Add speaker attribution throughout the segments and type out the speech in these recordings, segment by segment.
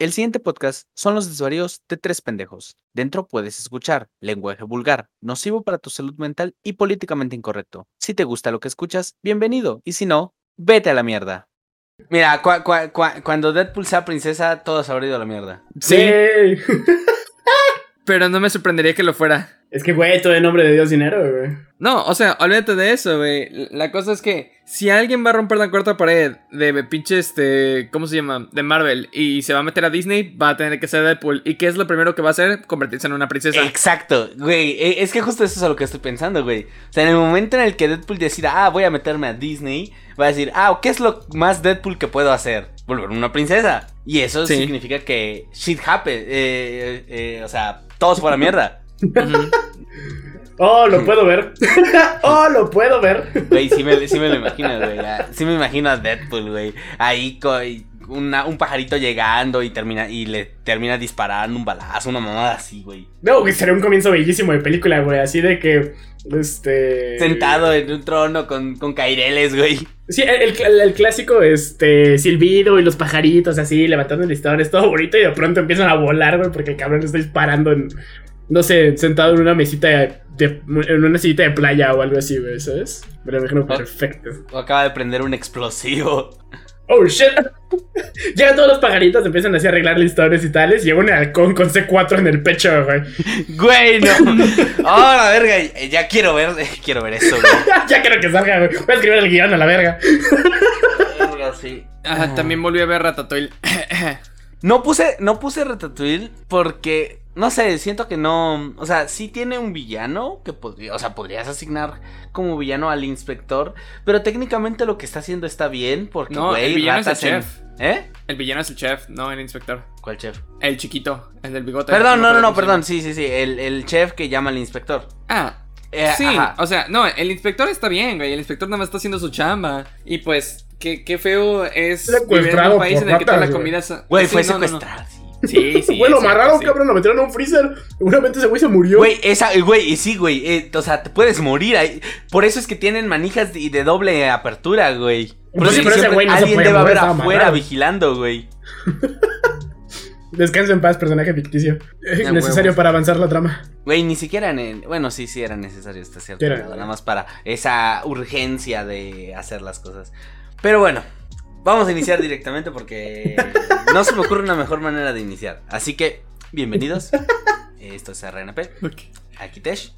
Speaker 1: El siguiente podcast son los desvaríos de tres pendejos. Dentro puedes escuchar lenguaje vulgar, nocivo para tu salud mental y políticamente incorrecto. Si te gusta lo que escuchas, bienvenido. Y si no, vete a la mierda. Mira, cua- cua- cua- cuando Deadpool sea princesa, todo se habrá ido a la mierda.
Speaker 2: Sí,
Speaker 3: Pero no me sorprendería que lo fuera.
Speaker 2: es que, güey, todo en nombre de Dios dinero, güey.
Speaker 3: No, o sea, olvídate de eso, güey. La cosa es que si alguien va a romper la cuarta pared de pinche este. ¿Cómo se llama? De Marvel y se va a meter a Disney, va a tener que ser Deadpool. ¿Y qué es lo primero que va a hacer? Convertirse en una princesa.
Speaker 1: Exacto, güey. e- Es que justo eso es a lo que estoy pensando, güey. O sea, en el momento en el que Deadpool decida, ah, voy a meterme a Disney, va a decir, ah, ¿qué es lo más Deadpool que puedo hacer? Volverme una princesa. Y eso
Speaker 3: Sí.
Speaker 1: significa que shit happen. eh, eh, eh, o sea, todo se fue a la mierda.
Speaker 2: Oh, lo puedo ver. oh, lo puedo ver.
Speaker 1: Güey, sí me, sí me lo imagino, güey. ah, Sí me imagino a Deadpool, güey. Ahí una- un pajarito llegando y termina y le termina disparando un balazo, una mamada así, güey.
Speaker 2: No, que sería un comienzo bellísimo de película, güey. Así de que, este...
Speaker 1: Sentado en un trono con, con caireles, güey.
Speaker 2: Sí, el, el- el clásico, este, silbido y los pajaritos así, levantando el listón, es todo bonito y de pronto empiezan a volar, güey, porque el cabrón está disparando en, no sé, sentado en una mesita de, de- en una sillita de playa o algo así, güey, ¿sabes? Me lo imagino
Speaker 1: Ah.
Speaker 2: perfecto.
Speaker 1: O acaba de prender un explosivo.
Speaker 2: Oh, shit. Llegan todos los pajaritos, empiezan así a arreglar listones y tales, y llega un halcón con C4 en el pecho, güey.
Speaker 1: Güey, no. Oh, la verga. Ya quiero ver, quiero ver eso, güey.
Speaker 2: ya quiero que salga, güey. Voy a escribir el guion a la verga.
Speaker 1: Verga, sí.
Speaker 3: Ajá, también volví a ver Ratatouille.
Speaker 1: No puse, no puse Ratatouille porque, no sé, siento que no, o sea, sí tiene un villano que podría, o sea, podrías asignar como villano al inspector, pero técnicamente lo que está haciendo está bien porque,
Speaker 3: No,
Speaker 1: güey,
Speaker 3: el villano es el
Speaker 1: en-
Speaker 3: chef.
Speaker 1: ¿Eh?
Speaker 3: el villano es el chef, no el inspector.
Speaker 1: ¿Cuál chef?
Speaker 3: El chiquito, el del bigote.
Speaker 1: Perdón, no, no, no, perdón, sí, sí, sí, el, el chef que llama al inspector.
Speaker 3: Ah,
Speaker 1: Eh,
Speaker 3: sí,
Speaker 1: ajá.
Speaker 3: o sea, no, el inspector está bien, güey. El inspector nada más está haciendo su chamba. Y pues, qué, qué feo es vivir en un país en el que toda la comida.
Speaker 1: Güey,
Speaker 3: Sí,
Speaker 1: fue
Speaker 3: no, no, no.
Speaker 1: secuestrado, sí.
Speaker 3: Sí, cierto,
Speaker 2: amarraron,
Speaker 3: sí.
Speaker 2: cabrón, lo metieron en un freezer. Seguramente ese güey se murió.
Speaker 1: Güey, esa, güey, y sí, güey, eh, o sea, te puedes morir ahí. Por eso es que tienen manijas de, de doble apertura, güey. Por
Speaker 2: Pues
Speaker 1: eso
Speaker 2: sí, pero ese güey no se
Speaker 1: alguien
Speaker 2: puede
Speaker 1: debe
Speaker 2: mover,
Speaker 1: haber afuera
Speaker 2: amarrado.
Speaker 1: vigilando, güey.
Speaker 2: Descansa en paz, personaje ficticio.
Speaker 1: Ya,
Speaker 2: Necesario
Speaker 1: huevos.
Speaker 2: para avanzar la trama.
Speaker 1: Güey, ni siquiera en Bueno, sí, sí era necesario hasta cierto
Speaker 2: era.
Speaker 1: Nada más para esa urgencia de hacer las cosas. Pero bueno, vamos a iniciar directamente porque no se me ocurre una mejor manera de iniciar. Así que, bienvenidos. Esto es RNP.
Speaker 3: Ok.
Speaker 1: Aquí Tesh.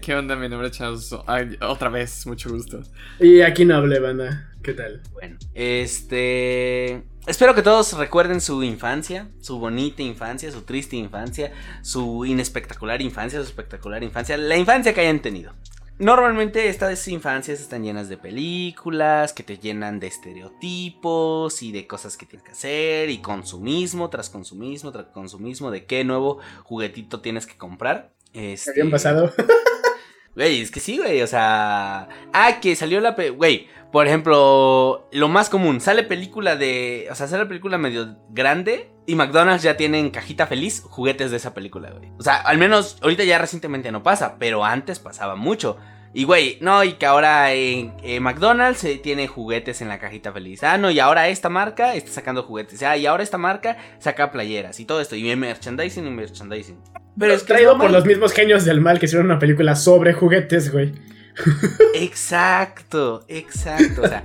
Speaker 3: ¿Qué onda? Mi nombre es Charles. Ay, otra vez, mucho gusto.
Speaker 2: Y aquí no hablé, banda. ¿Qué tal?
Speaker 1: Bueno, este. Espero que todos recuerden su infancia, su bonita infancia, su triste infancia, su inespectacular infancia, su espectacular infancia, la infancia que hayan tenido. Normalmente estas infancias están llenas de películas que te llenan de estereotipos y de cosas que tienes que hacer y consumismo tras consumismo tras consumismo de qué nuevo juguetito tienes que comprar. Este...
Speaker 2: ¿Habían pasado?
Speaker 1: Güey, es que sí, güey, o sea... Ah, que salió la... Güey, por ejemplo, lo más común, sale película de... O sea, sale película medio grande y McDonald's ya tiene en cajita feliz juguetes de esa película, güey. O sea, al menos ahorita ya recientemente no pasa, pero antes pasaba mucho. Y güey, no, y que ahora en eh, McDonald's eh, tiene juguetes en la cajita feliz. Ah, no, y ahora esta marca está sacando juguetes. Ah, y ahora esta marca saca playeras y todo esto. Y merchandising y merchandising. Pero es que es
Speaker 2: traído por los mismos genios del mal que hicieron una película sobre juguetes, güey.
Speaker 1: Exacto, exacto. O sea,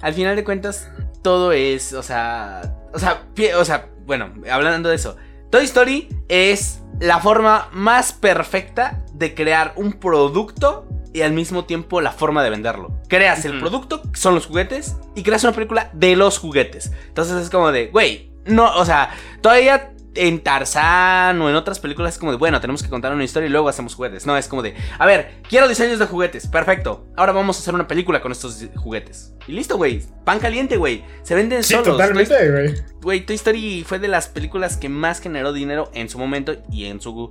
Speaker 1: al final de cuentas, todo es, o sea, o sea, o sea, bueno, hablando de eso, Toy Story es la forma más perfecta de crear un producto y al mismo tiempo la forma de venderlo. Creas el producto, son los juguetes, y creas una película de los juguetes. Entonces es como de, güey, no, o sea, todavía en Tarzán o en otras películas es como de, bueno, tenemos que contar una historia y luego hacemos juguetes. No, es como de, a ver, quiero diseños de juguetes, perfecto. Ahora vamos a hacer una película con estos juguetes. Y listo, güey. Pan caliente, güey. Se venden
Speaker 2: Sí,
Speaker 1: solos.
Speaker 2: totalmente, güey.
Speaker 1: Toy- Güey, Toy Story fue de las películas que más generó dinero en su momento y en su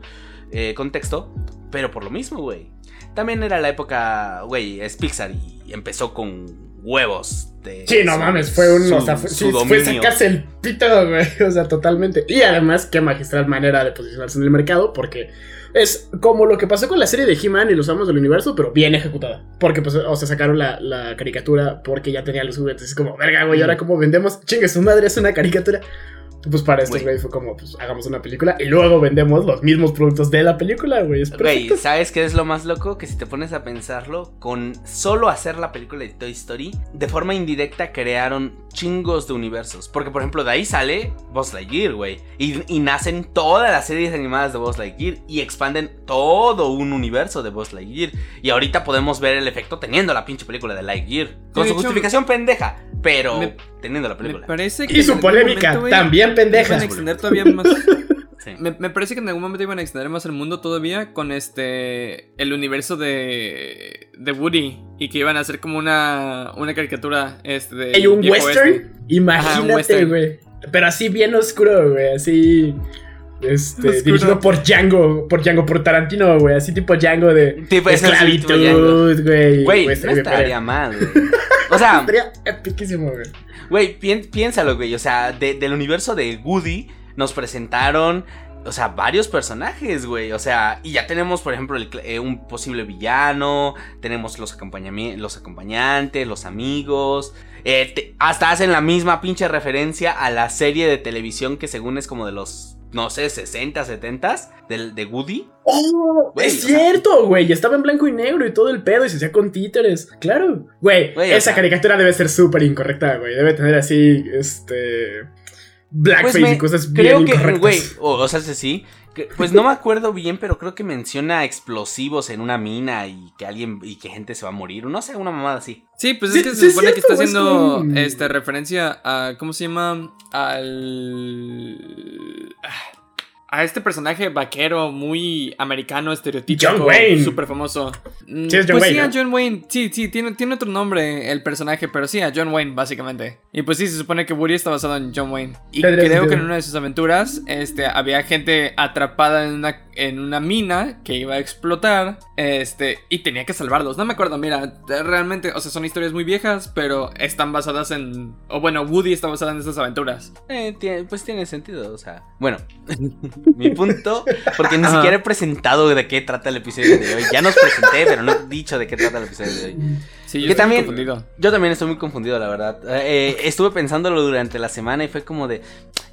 Speaker 1: eh, contexto. Pero por lo mismo, güey. También era la época, güey, es Pixar y empezó con huevos. De
Speaker 2: Sí, no
Speaker 1: su-
Speaker 2: mames, fue un.
Speaker 1: su-
Speaker 2: o sea, fue, sí, fue sacarse el pito, güey. O sea, totalmente. Y además, qué magistral manera de posicionarse en el mercado, porque es como lo que pasó con la serie de He-Man y los Amos del Universo, pero bien ejecutada. Porque, pues, o sea, sacaron la, la caricatura porque ya tenía los juguetes. Es como, verga, güey, ahora cómo vendemos. Chingue, su madre es una caricatura. Pues para estos
Speaker 1: Güey.
Speaker 2: fue como, pues hagamos una película y luego vendemos los mismos productos de la película, güey.
Speaker 1: Güey. ¿sabes qué es lo más loco? Que si te pones a pensarlo, con solo hacer la película de Toy Story, de forma indirecta crearon chingos de universos. Porque, por ejemplo, de ahí sale Buzz Lightyear, güey. Y, y nacen todas las series animadas de Buzz Lightyear y expanden todo un universo de Buzz Lightyear. Y ahorita podemos ver el efecto teniendo la pinche película de Lightyear. Con su
Speaker 3: hecho,
Speaker 1: justificación pendeja, pero
Speaker 3: me-
Speaker 1: teniendo la
Speaker 3: Me
Speaker 1: película.
Speaker 3: parece que.
Speaker 2: Y su polémica,
Speaker 3: momento,
Speaker 2: también pendeja.
Speaker 3: Iban a extender todavía más.
Speaker 1: Sí.
Speaker 3: Me, me parece que en algún momento iban a extender más el mundo todavía con este. El universo de. de Woody. Y que iban a hacer como una. una caricatura. Este. de
Speaker 2: Hay un western,
Speaker 3: un
Speaker 2: imagínate,
Speaker 3: western.
Speaker 2: güey. Pero así bien oscuro, güey, así. Este,
Speaker 3: Oscuro.
Speaker 2: dirigido por Django, por Django, por Tarantino, güey, así tipo Django de
Speaker 1: Tipo,
Speaker 2: esclavitud, güey.
Speaker 1: Güey, no
Speaker 2: estaría
Speaker 1: mal, güey. O sea,
Speaker 2: Estaría epiquísimo, güey.
Speaker 1: Güey, piénsalo, güey. O sea, de- del universo de Woody nos presentaron, o sea, varios personajes, güey. O sea, y ya tenemos, por ejemplo, el eh, un posible villano. Tenemos los, acompañami- los acompañantes, los amigos. Eh, te- hasta hacen la misma pinche referencia a la serie de televisión que según es como de los, no sé, 60, 70 del, de Woody.
Speaker 2: ¡Oh! Es cierto, güey. Estaba en blanco y negro y todo el pedo y se hacía con títeres. Claro. Güey, esa
Speaker 1: sea-
Speaker 2: caricatura debe ser súper incorrecta, güey. Debe tener así, este. Blackface
Speaker 1: Pues me-
Speaker 2: y cosas bien
Speaker 1: Creo que,
Speaker 2: incorrectas.
Speaker 1: güey, o, o sea, sí. Que- Pues no me acuerdo bien, pero creo que menciona explosivos en una mina y que alguien y que gente se va a morir. No sé, una mamada así.
Speaker 3: Sí, pues
Speaker 2: Sí,
Speaker 3: es que
Speaker 2: sí
Speaker 3: se supone que está
Speaker 2: es
Speaker 3: haciendo
Speaker 2: un-
Speaker 3: este, referencia a. ¿Cómo se llama? Al. A este personaje vaquero muy americano, estereotípico.
Speaker 2: John Wayne.
Speaker 3: Súper famoso. Mm,
Speaker 2: Sí, es John
Speaker 3: pues sí,
Speaker 2: Wayne,
Speaker 3: a
Speaker 2: ¿no?
Speaker 3: John Wayne. Sí, sí, tiene, tiene otro nombre el personaje, pero sí, a John Wayne, básicamente. Y pues sí, se supone que Woody está basado en John Wayne. Y creo que en una de sus aventuras este, había gente atrapada en una, en una mina que iba a explotar. Este, y tenía que salvarlos. No me acuerdo, mira, realmente, o sea, son historias muy viejas, pero están basadas en. O bueno, Woody está basado en estas aventuras.
Speaker 1: Eh, tiene- pues tiene sentido, o sea. Bueno, mi punto, porque ni siquiera he presentado de qué trata el episodio de hoy. Ya nos presenté, pero no he dicho de qué trata el episodio de hoy.
Speaker 3: Sí, yo
Speaker 1: Que
Speaker 3: estoy
Speaker 1: también-
Speaker 3: confundido.
Speaker 1: Yo también estoy muy confundido, la verdad. Eh, estuve pensándolo durante la semana y fue como de,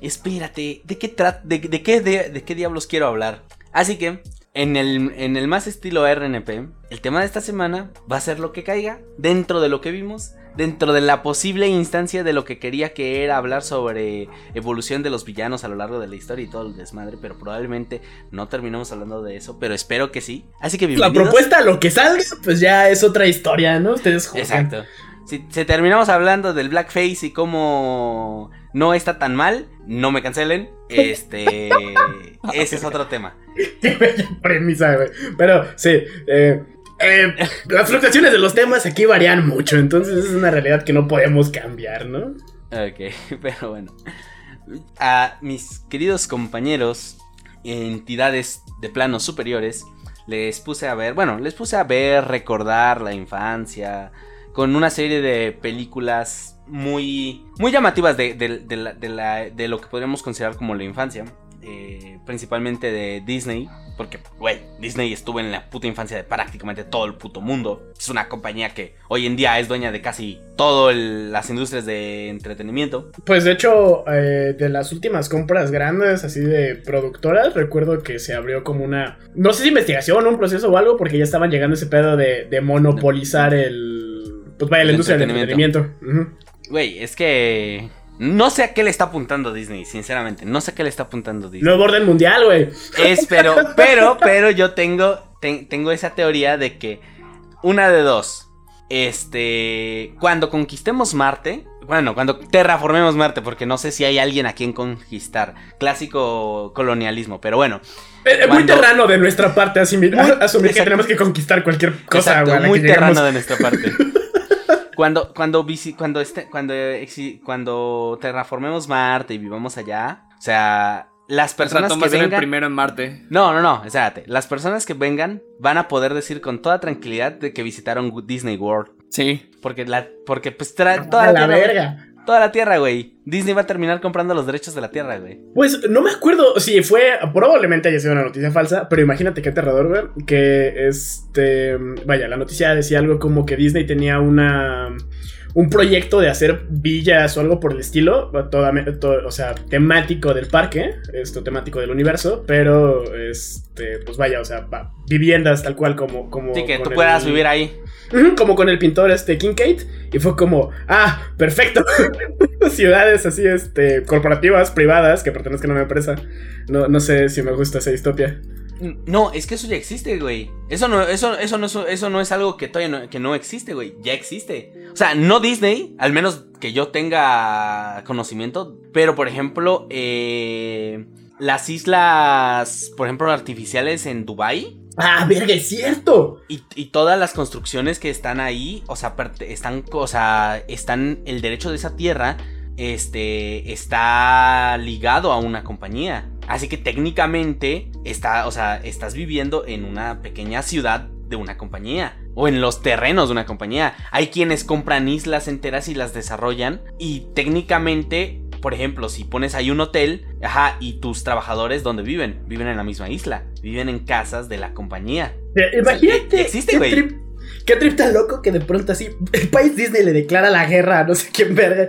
Speaker 1: espérate, ¿de qué, tra- de, de qué, de, de qué diablos quiero hablar? Así que, en el, en el más estilo RNP, el tema de esta semana va a ser lo que caiga, dentro de lo que vimos, dentro de la posible instancia de lo que quería que era hablar sobre evolución de los villanos a lo largo de la historia y todo el desmadre, pero probablemente no terminemos hablando de eso, pero espero que sí. Así que
Speaker 2: La
Speaker 1: bienvenidos.
Speaker 2: propuesta, lo que salga, pues ya es otra historia, ¿no? Ustedes juzgan.
Speaker 1: Exacto. Si, si terminamos hablando del blackface y cómo no está tan mal, no me cancelen. Este. ese es otro tema.
Speaker 2: Qué bella premisa, güey. Pero sí, eh, eh, las fluctuaciones de los temas aquí varían mucho, entonces es una realidad que no podemos cambiar, ¿no?
Speaker 1: Ok, pero bueno. A mis queridos compañeros, entidades de planos superiores, les puse a ver, bueno, les puse a ver, recordar la infancia, con una serie de películas muy, muy llamativas de, lo que podríamos considerar como la infancia. Eh, principalmente de Disney, porque, güey, Disney estuvo en la puta infancia de prácticamente todo el puto mundo. Es una compañía que hoy en día es dueña de casi todas las industrias de entretenimiento.
Speaker 2: Pues de hecho, eh, de las últimas compras grandes, así de productoras, recuerdo que se abrió como una, no sé si investigación, un proceso o algo, porque ya estaban llegando ese pedo de, de monopolizar el, pues vaya, la industria del entretenimiento.
Speaker 1: Güey, es que. No sé a qué le está apuntando Disney, sinceramente. No sé a qué le está apuntando Disney.
Speaker 2: Nuevo orden mundial, güey.
Speaker 1: Es, pero, pero, pero yo tengo, ten- tengo esa teoría de que una de dos. Este, cuando conquistemos Marte, bueno, cuando terraformemos Marte, porque no sé si hay alguien a quien conquistar. Clásico colonialismo, pero bueno.
Speaker 2: Eh, eh, muy terrano de nuestra parte asumir,
Speaker 1: Muy-
Speaker 2: asumir que tenemos que conquistar cualquier cosa,
Speaker 1: Exacto, muy terrano de nuestra parte. Cuando, cuando, visi- cuando, este, cuando, exi- cuando terraformemos Marte y vivamos allá, o sea, las personas
Speaker 3: ratón
Speaker 1: que
Speaker 3: va a ser el
Speaker 1: vengan...
Speaker 3: primero en Marte.
Speaker 1: No, no, no, espérate. Las personas que vengan van a poder decir con toda tranquilidad de que visitaron Disney World.
Speaker 3: Sí.
Speaker 1: Porque, la, porque pues tra- toda
Speaker 2: A
Speaker 1: la,
Speaker 2: la
Speaker 1: tierra,
Speaker 2: verga.
Speaker 1: Toda la tierra, güey. Disney va a terminar comprando los derechos de la tierra, güey.
Speaker 2: Pues no me acuerdo si fue, probablemente haya sido una noticia falsa, pero imagínate qué aterrador, güey, que este, vaya, la noticia decía algo como que Disney tenía una, un proyecto de hacer villas o algo por el estilo, toda, todo, o sea, temático del parque, esto temático del universo, pero este, pues vaya, o sea, viviendas tal cual como... como
Speaker 1: sí, que tú puedas vivir ahí.
Speaker 2: Como con el pintor este Kincaid. Y fue como, ah, perfecto. Ciudades así, este, corporativas, privadas, que pertenezcan a una empresa. No, no sé si me gusta esa distopia.
Speaker 1: No, es que eso ya existe, güey. Eso no, eso, eso no, eso no es algo que todavía no, que no existe, güey. Ya existe. O sea, no Disney, al menos que yo tenga conocimiento. Pero, por ejemplo, eh, las islas, por ejemplo, artificiales en Dubai.
Speaker 2: Ah, verga, es cierto.
Speaker 1: Y, y, todas las construcciones que están ahí, o sea, están, o sea, están el derecho de esa tierra, este, está ligado a una compañía. Así que técnicamente está, o sea, estás viviendo en una pequeña ciudad de una compañía o en los terrenos de una compañía. Hay quienes compran islas enteras y las desarrollan y técnicamente, por ejemplo, si pones ahí un hotel, ajá, y tus trabajadores ¿dónde viven? Viven en la misma isla, viven en casas de la compañía.
Speaker 2: imagínate, existe, güey. Qué trip loco que de pronto así el país Disney le declara la guerra a no sé quién verga.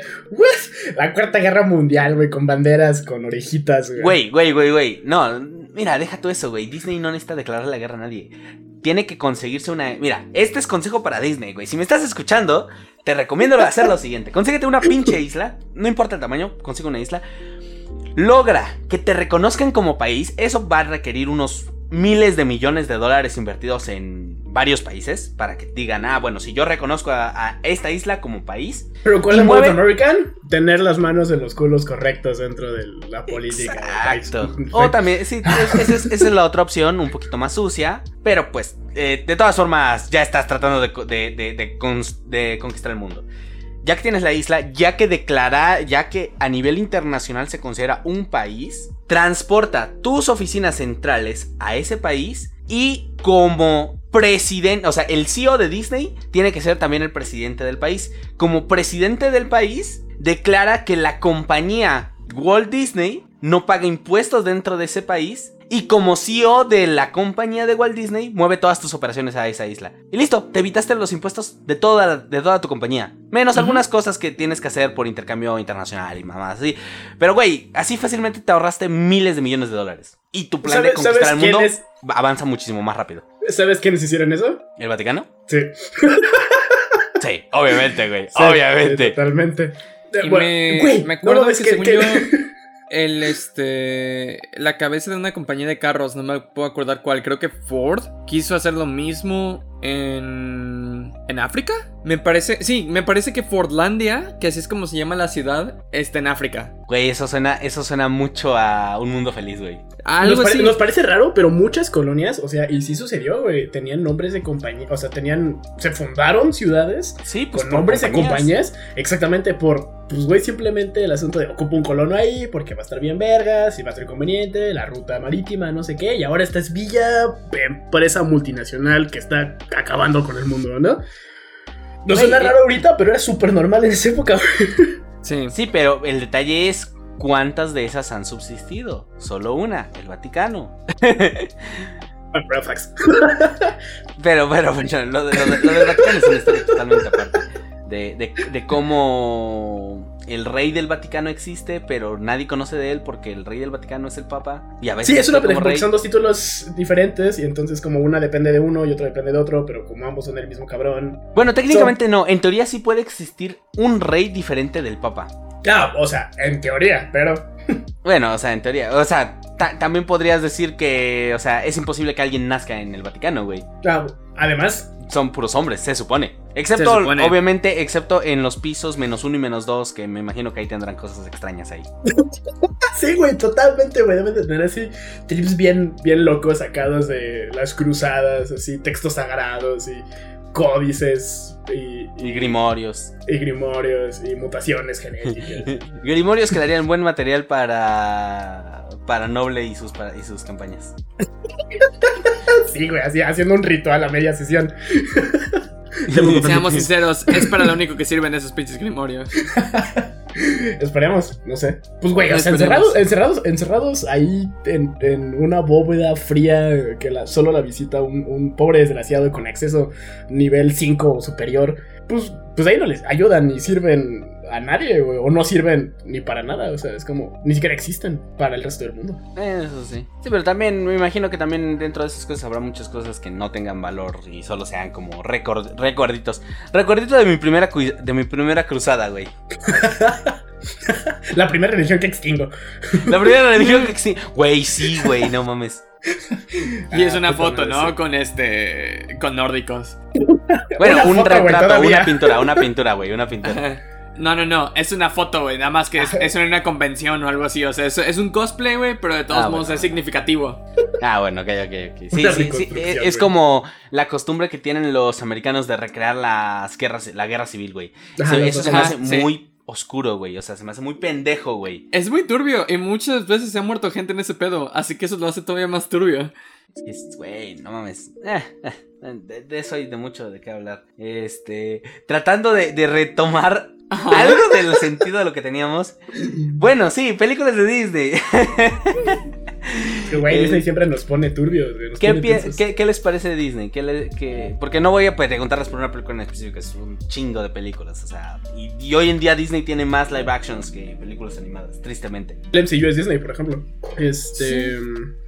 Speaker 2: La cuarta guerra mundial, güey, con banderas, con orejitas,
Speaker 1: güey. Güey, güey, güey, No, mira, deja tú eso, güey. Disney no necesita declarar la guerra a nadie. Tiene que conseguirse una. Mira, este es consejo para Disney, güey. Si me estás escuchando, te recomiendo hacer lo siguiente: consíguete una pinche isla. No importa el tamaño, consigue una isla. Logra que te reconozcan como país. Eso va a requerir unos miles de millones de dólares invertidos en varios países para que digan, ah, bueno, si yo reconozco a, esta isla como país.
Speaker 2: Pero ¿cuál es mueve... American? Tener las manos en los culos correctos dentro de la política.
Speaker 1: Exacto. o también, sí, esa es, la otra opción, un poquito más sucia, pero pues, eh, de todas formas, ya estás tratando de, de conquistar el mundo ya que tienes la isla, ya que declara, ya que a nivel internacional se considera un país, transporta tus oficinas centrales a ese país y como presidente, o sea, el CEO de Disney tiene que ser también el presidente del país. Como presidente del país, declara que la compañía Walt Disney no paga impuestos dentro de ese país y como CEO de la compañía de Walt Disney, mueve todas tus operaciones a esa isla. Y listo, te evitaste los impuestos de toda, de toda tu compañía. Menos algunas cosas que tienes que hacer por intercambio internacional y mamás así. Pero güey, así fácilmente te ahorraste miles de millones de dólares. Y tu plan de conquistar el mundo avanza muchísimo más rápido.
Speaker 2: ¿Sabes quiénes hicieron eso?
Speaker 1: ¿El Vaticano?
Speaker 2: Sí.
Speaker 1: sí, obviamente, güey. obviamente.
Speaker 2: totalmente.
Speaker 3: me, me acuerdo que, según yo el este la cabeza de una compañía de carros, no me puedo acordar cuál, creo que Ford quiso hacer lo mismo en en África. Me parece, sí, me parece que Fordlandia, que así es como se llama la ciudad, está en África.
Speaker 1: Güey, eso suena eso suena mucho a un mundo feliz, güey.
Speaker 2: nos, parece raro, pero muchas colonias, o sea, y sí sucedió, güey, tenían nombres de compañía, o sea, tenían se fundaron ciudades
Speaker 1: sí, pues,
Speaker 2: con nombres de compañías, exactamente por pues güey, simplemente el asunto de ocupa un colono ahí porque va a estar bien vergas y va a ser conveniente, la ruta marítima, no sé qué, y ahora esta es Villa, empresa multinacional que está acabando con el mundo, ¿no? No suena raro ahorita, pero era súper normal en esa época.
Speaker 1: Sí. sí, pero el detalle es cuántas de esas han subsistido. Solo una, el Vaticano. pero, pero, bueno, lo, de, lo, del Vaticano es una historia totalmente aparte. De, de, cómo el rey del Vaticano existe, pero nadie conoce de él porque el rey del Vaticano es el Papa. Y a veces
Speaker 2: sí, es una porque son dos títulos diferentes y entonces como una depende de uno y otro depende de otro, pero como ambos son el mismo cabrón.
Speaker 1: Bueno, técnicamente no, en teoría sí puede existir un rey diferente del Papa.
Speaker 2: Claro, o sea, en teoría, pero...
Speaker 1: bueno, o sea, en teoría, o sea, también podrías decir que, o sea, es imposible que alguien nazca en el Vaticano, güey.
Speaker 2: Claro, además...
Speaker 1: Son puros hombres, se supone. Excepto, obviamente, excepto en los pisos menos uno y menos dos, que me imagino que ahí tendrán cosas extrañas ahí.
Speaker 2: sí, güey, totalmente, güey. Deben de tener así trips bien, bien locos sacados de las cruzadas, así, textos sagrados y códices y,
Speaker 1: y, grimorios.
Speaker 2: Y grimorios y mutaciones genéticas.
Speaker 1: grimorios que darían buen material para para Noble y sus, y sus campañas.
Speaker 2: sí, güey, así haciendo un ritual a media sesión.
Speaker 3: Seamos sinceros, es para lo único que sirven esos pinches grimorios.
Speaker 2: Esperemos, no sé. Pues, güey, encerrados, encerrados, encerrados ahí en, una bóveda fría que la, solo la visita un, pobre desgraciado con acceso nivel 5 o superior. pues, pues ahí no les ayudan ni sirven a nadie, güey, o no sirven ni para nada, o sea, es como, ni siquiera existen para el resto del mundo.
Speaker 1: Eso sí. Sí, pero también me imagino que también dentro de esas cosas habrá muchas cosas que no tengan valor y solo sean como record, recuerditos. Recuerdito de mi primera cu- de mi primera cruzada, güey.
Speaker 2: La primera religión que extingo.
Speaker 1: La primera religión que sí. Güey, sí, güey, no mames.
Speaker 3: Y es
Speaker 2: Ah,
Speaker 3: una foto, ¿no? Con este. Con nórdicos.
Speaker 1: Bueno,
Speaker 2: Una
Speaker 1: un
Speaker 2: foto,
Speaker 1: retrato, una pintura, una pintura, güey, una pintura.
Speaker 3: No, no, no, es una foto, güey. Nada más que es, es en una convención o algo así. O sea, es, es un cosplay, güey, pero de todos
Speaker 1: Ah,
Speaker 3: modos
Speaker 1: bueno.
Speaker 3: es significativo.
Speaker 1: Ah, bueno, ok, ok, ok. Sí,
Speaker 2: Una
Speaker 1: sí, sí. Es, como la costumbre que tienen los americanos de recrear las guerras, la guerra civil, güey. Eso, se me hace
Speaker 3: sí.
Speaker 1: muy oscuro, güey. O sea, se me hace muy pendejo, güey.
Speaker 3: Es muy turbio y muchas veces se ha muerto gente en ese pedo. Así que eso lo hace todavía más turbio.
Speaker 1: Es- Güey, no mames. Eh, eh, de, de eso hay de mucho de qué hablar. Este. Tratando de, de retomar algo del sentido de lo que teníamos. Bueno, sí, películas de Disney.
Speaker 2: Que, güey,
Speaker 1: Eh,
Speaker 2: Disney siempre nos pone turbios, güey, nos
Speaker 1: ¿Qué,
Speaker 2: pone
Speaker 1: pi-
Speaker 2: tensos.
Speaker 1: qué- qué les parece de Disney? ¿Qué le- qué- Porque no voy a preguntarles por una película en específico, es un chingo de películas. O sea, y, y hoy en día Disney tiene más live actions que películas animadas, tristemente.
Speaker 2: El MCU es Disney, por ejemplo. Este.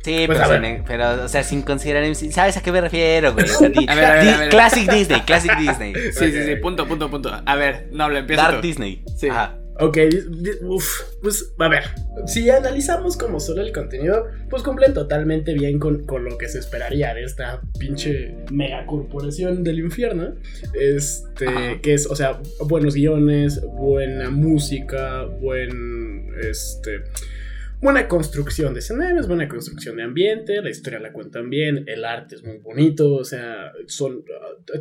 Speaker 1: Sí,
Speaker 2: Pues,
Speaker 1: pero, sin- pero, o sea, sin considerar MC, ¿sabes a qué me refiero, güey? O sea, di-
Speaker 3: A ver, a ver,
Speaker 1: di-
Speaker 3: a ver.
Speaker 1: Classic Disney, Classic Disney.
Speaker 3: Sí, sí, sí, punto, punto, punto. A ver, no, lo empieza
Speaker 1: Dark
Speaker 3: tú.
Speaker 1: Disney.
Speaker 3: Sí.
Speaker 1: Ajá.
Speaker 2: Ok, di- di- uf, pues a ver, si analizamos como solo el contenido, pues cumplen totalmente bien con, con lo que se esperaría de esta pinche megacorporación del infierno. Este,
Speaker 3: Ajá.
Speaker 2: que es, o sea, buenos guiones, buena música, buen, este... Buena construcción de escenarios, buena construcción de ambiente, la historia la cuentan bien, el arte es muy bonito, o sea, son,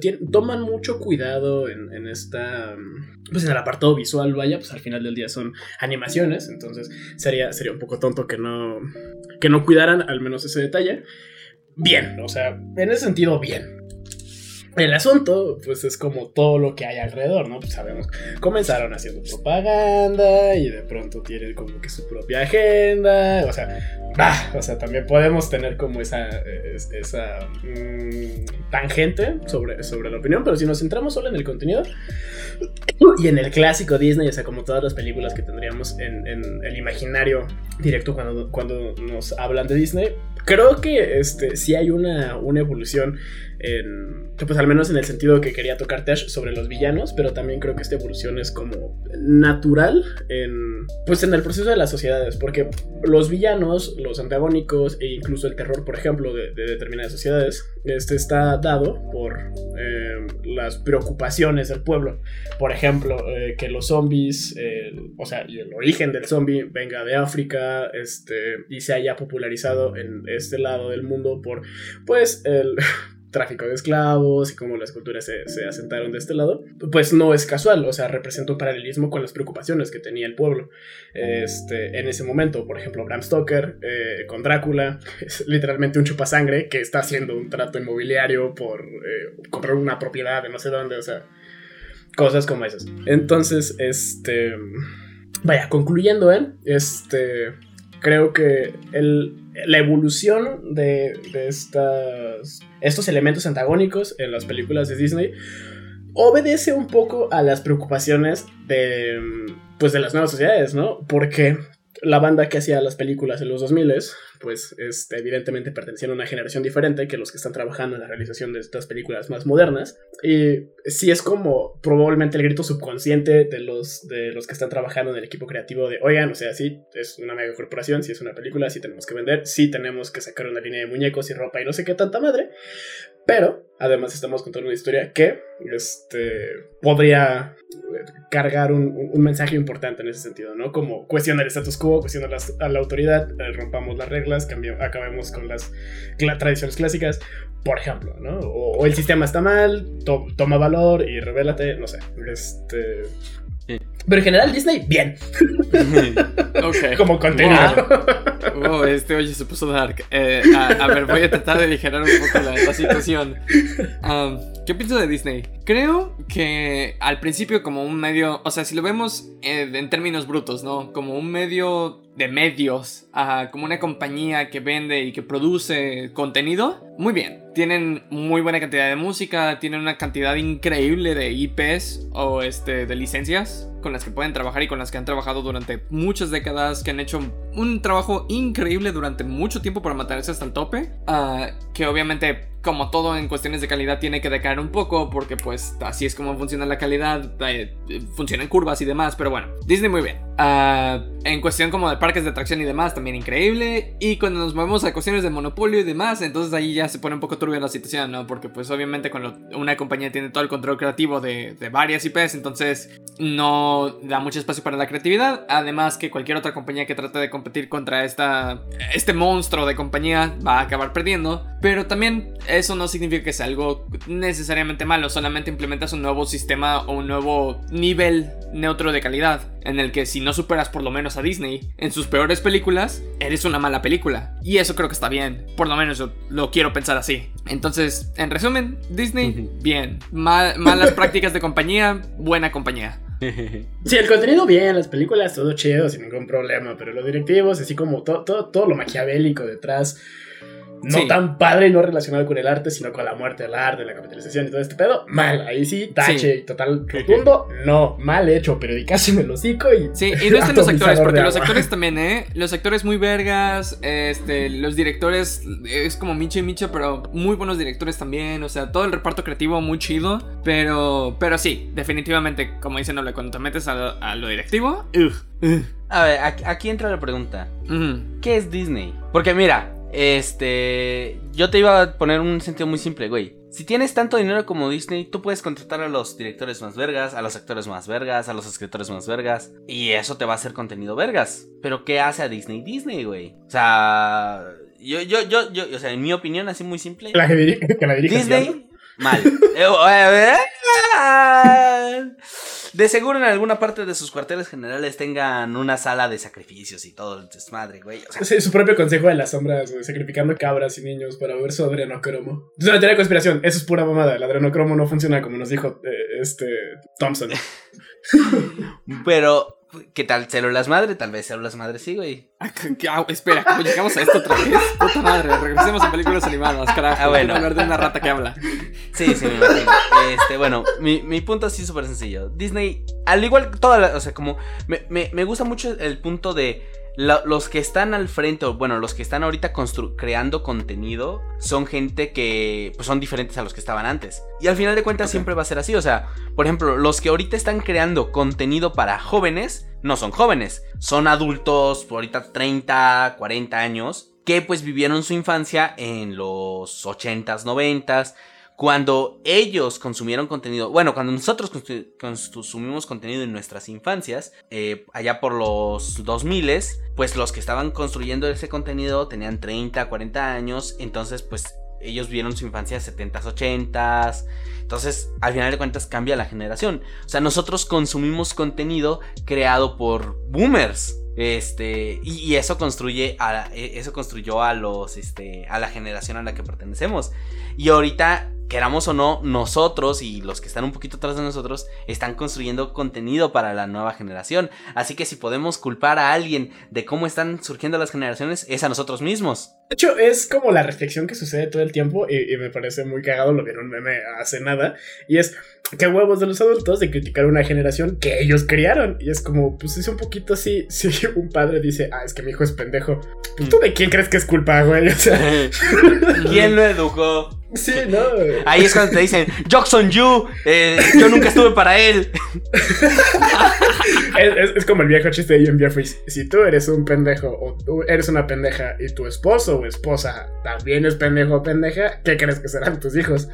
Speaker 2: tien- toman mucho cuidado en, en esta, mm, pues en el apartado visual, vaya, pues al final del día son animaciones, entonces sería, sería un poco tonto que no, que no cuidaran al menos ese detalle. Bien, o sea, en ese sentido, bien. El asunto, pues es como todo lo que hay alrededor, ¿no? Pues sabemos, comenzaron haciendo propaganda y de pronto tienen como que su propia agenda, o sea, bah, o sea, también podemos tener como esa, es- esa mm, tangente sobre, sobre la opinión, pero si nos centramos solo en el contenido y en el clásico Disney, o sea, como todas las películas que tendríamos en, en el imaginario directo cuando, cuando nos hablan de Disney, creo que este, sí hay una, una evolución en, pues al menos en el sentido que quería tocar Tash sobre los villanos, pero también creo que esta evolución es como natural en, pues en el proceso de las sociedades, porque los villanos, los antagónicos e incluso el terror, por ejemplo, de, de determinadas sociedades, este está dado por eh, las preocupaciones del pueblo. Por ejemplo, eh, que los zombies, o sea, y el origen del zombie venga de África, este, y se haya popularizado en este lado del mundo por, pues, el tráfico de esclavos y cómo las culturas se, se asentaron de este lado, pues no es casual, o sea, representa un paralelismo con las preocupaciones que tenía el pueblo este, en ese momento. Por ejemplo, Bram Stoker eh, con Drácula, es literalmente un chupasangre que está haciendo un trato inmobiliario por eh, comprar una propiedad de no sé dónde, o sea, cosas como esas. Entonces, este, vaya, concluyendo, ¿eh? Este, creo que el, la evolución de, estas, estos elementos antagónicos en las películas de Disney obedece un poco a las preocupaciones de, pues, de las nuevas sociedades, ¿no? Porque la banda que hacía las películas en los 2000 pues este, evidentemente pertenecían a una generación diferente que los que están trabajando en la realización de estas películas más modernas. Y sí es como probablemente el grito subconsciente de los, de los que están trabajando en el equipo creativo de, oigan, o sea, sí, es una mega corporación, sí es una película, sí tenemos que vender, sí tenemos que sacar una línea de muñecos y ropa y no sé qué tanta madre. Pero además estamos contando una historia que este, podría cargar un, mensaje importante en ese sentido, ¿no? Como cuestionar el status quo, cuestionar la, a la autoridad, eh, rompamos las reglas, cambiamos, acabemos con las tradiciones clásicas, por ejemplo, ¿no? O, el sistema está mal, to toma valor y revélate, no sé. Este. Pero en general Disney, bien. Como contenido.
Speaker 3: Este oye se puso dark. Eh, a, a ver, voy a tratar de aligerar un poco la, la situación. Um, ¿Qué pienso de Disney? Creo que al principio como un medio, o sea, si lo vemos eh, en términos brutos, ¿no? Como un medio de medios, ajá, como una compañía que vende y que produce contenido, muy bien. Tienen muy buena cantidad de música, tienen una cantidad increíble de IPs o este, de licencias con las que pueden trabajar y con las que han trabajado durante muchas décadas, que han hecho un trabajo increíble durante mucho tiempo para mantenerse hasta el tope, ah, que obviamente como todo en cuestiones de calidad tiene que decaer un poco porque pues así es como funciona la calidad, eh, funcionan curvas y demás, pero bueno, Disney muy bien. Ah, en cuestión como de parques de atracción y demás, también increíble. Y cuando nos movemos a cuestiones de monopolio y demás, entonces ahí ya se pone un poco turbia la situación, ¿no? Porque pues obviamente cuando una compañía tiene todo el control creativo de, de varias IPs, entonces no da mucho espacio para la creatividad. Además que cualquier otra compañía que trate de competir contra esta, este monstruo de compañía va a acabar perdiendo. Pero también eso no significa que sea algo necesariamente malo, solamente implementas un nuevo sistema o un nuevo nivel neutro de calidad, en el que si no superas por lo menos a Disney en sus peores películas, eres una mala película. Y eso creo que está bien, por lo menos yo lo quiero pensar así. Entonces, en resumen, Disney, bien. Mal- malas prácticas de compañía, buena compañía.
Speaker 2: Sí, el contenido bien, las películas todo chido, sin ningún problema, pero los directivos, así como todo, todo, todo lo maquiavélico detrás, no
Speaker 3: Sí.
Speaker 2: tan padre y no relacionado con el arte, sino con la muerte del arte, la capitalización y todo este pedo, mal, ahí sí, tache, total, rotundo, no, mal hecho, periodicazo en el hocico y...
Speaker 3: Sí, y no están los actores, porque los actores también, ¿eh? Los actores muy vergas, este, los directores es como Micho y Micho, pero muy buenos directores también, o sea, todo el reparto creativo muy chido, pero, pero sí, definitivamente, como dicen, cuando te metes a, lo- a lo directivo, ugh, ugh,
Speaker 1: A ver, aquí, aquí entra la pregunta. ¿Qué es Disney? Porque mira, este. Yo te iba a poner un sentido muy simple, güey. Si tienes tanto dinero como Disney, tú puedes contratar a los directores más vergas, a los actores más vergas, a los escritores más vergas. Y eso te va a hacer contenido vergas. Pero ¿qué hace a Disney Disney, güey? O sea. Yo, yo, yo, yo, o sea, en mi opinión, así muy simple.
Speaker 2: La que, diri- que la dirige.
Speaker 1: Disney, mal. Eh, eh, eh, De seguro en alguna parte de sus cuarteles generales tengan una sala de sacrificios y todo el desmadre, güey. O sea,
Speaker 2: Sí, su propio consejo de las sombras, güey, sacrificando cabras y niños para ver su adrenocromo. Es una teoría de conspiración, eso es pura mamada. El adrenocromo no funciona como nos dijo eh, este Thompson.
Speaker 1: pero, ¿qué tal células madre? Tal vez células madre sí, güey.
Speaker 3: Ah, ah, espera, ¿cómo llegamos a esto otra vez? Puta madre, regresemos a películas animadas, carajo.
Speaker 1: Ah, bueno.
Speaker 3: Hablar de una rata que habla.
Speaker 1: Sí, sí, me imagino. Este, bueno, mi, mi punto así súper sencillo. Disney, al igual que toda la, o sea, como, me, me, me gusta mucho el punto de la- los que están al frente, o bueno, los que están ahorita creando contenido, son gente que pues, son diferentes a los que estaban antes. Y al final de cuentas siempre va a ser así. O sea, por ejemplo, los que ahorita están creando contenido para jóvenes, no son jóvenes, son adultos, por ahorita 30, 40 años, que pues vivieron su infancia en los 80s, 90s. Cuando ellos consumieron contenido, bueno, cuando nosotros consumimos contenido en nuestras infancias, eh, allá por los 2000, pues los que estaban construyendo ese contenido tenían 30, 40 años, entonces pues ellos vieron su infancia 70s, 80s, entonces al final de cuentas cambia la generación. O sea, nosotros consumimos contenido creado por boomers. Este, y, y eso construye a, e- eso construyó a los, este, a la generación a la que pertenecemos. Y ahorita, queramos o no, nosotros y los que están un poquito atrás de nosotros están construyendo contenido para la nueva generación. Así que si podemos culpar a alguien de cómo están surgiendo las generaciones, es a nosotros mismos.
Speaker 2: De hecho, es como la reflexión que sucede todo el tiempo y, y me parece muy cagado, lo vieron un meme hace nada, y es qué huevos de los adultos de criticar una generación que ellos criaron. Y es como, pues es un poquito así, si un padre dice, ah, es que mi hijo es pendejo, pues tú de quién crees que es culpa, güey, o sea,
Speaker 1: ¿Quién lo educó?
Speaker 2: Sí, no.
Speaker 1: Ahí es cuando te dicen, Jackson You, eh, yo nunca estuve para él.
Speaker 2: Es, es- es como el viejo chiste de Ian Jeffries. Si tú eres un pendejo o tú eres una pendeja y tu esposo o esposa también es pendejo o pendeja, ¿qué crees que serán tus hijos?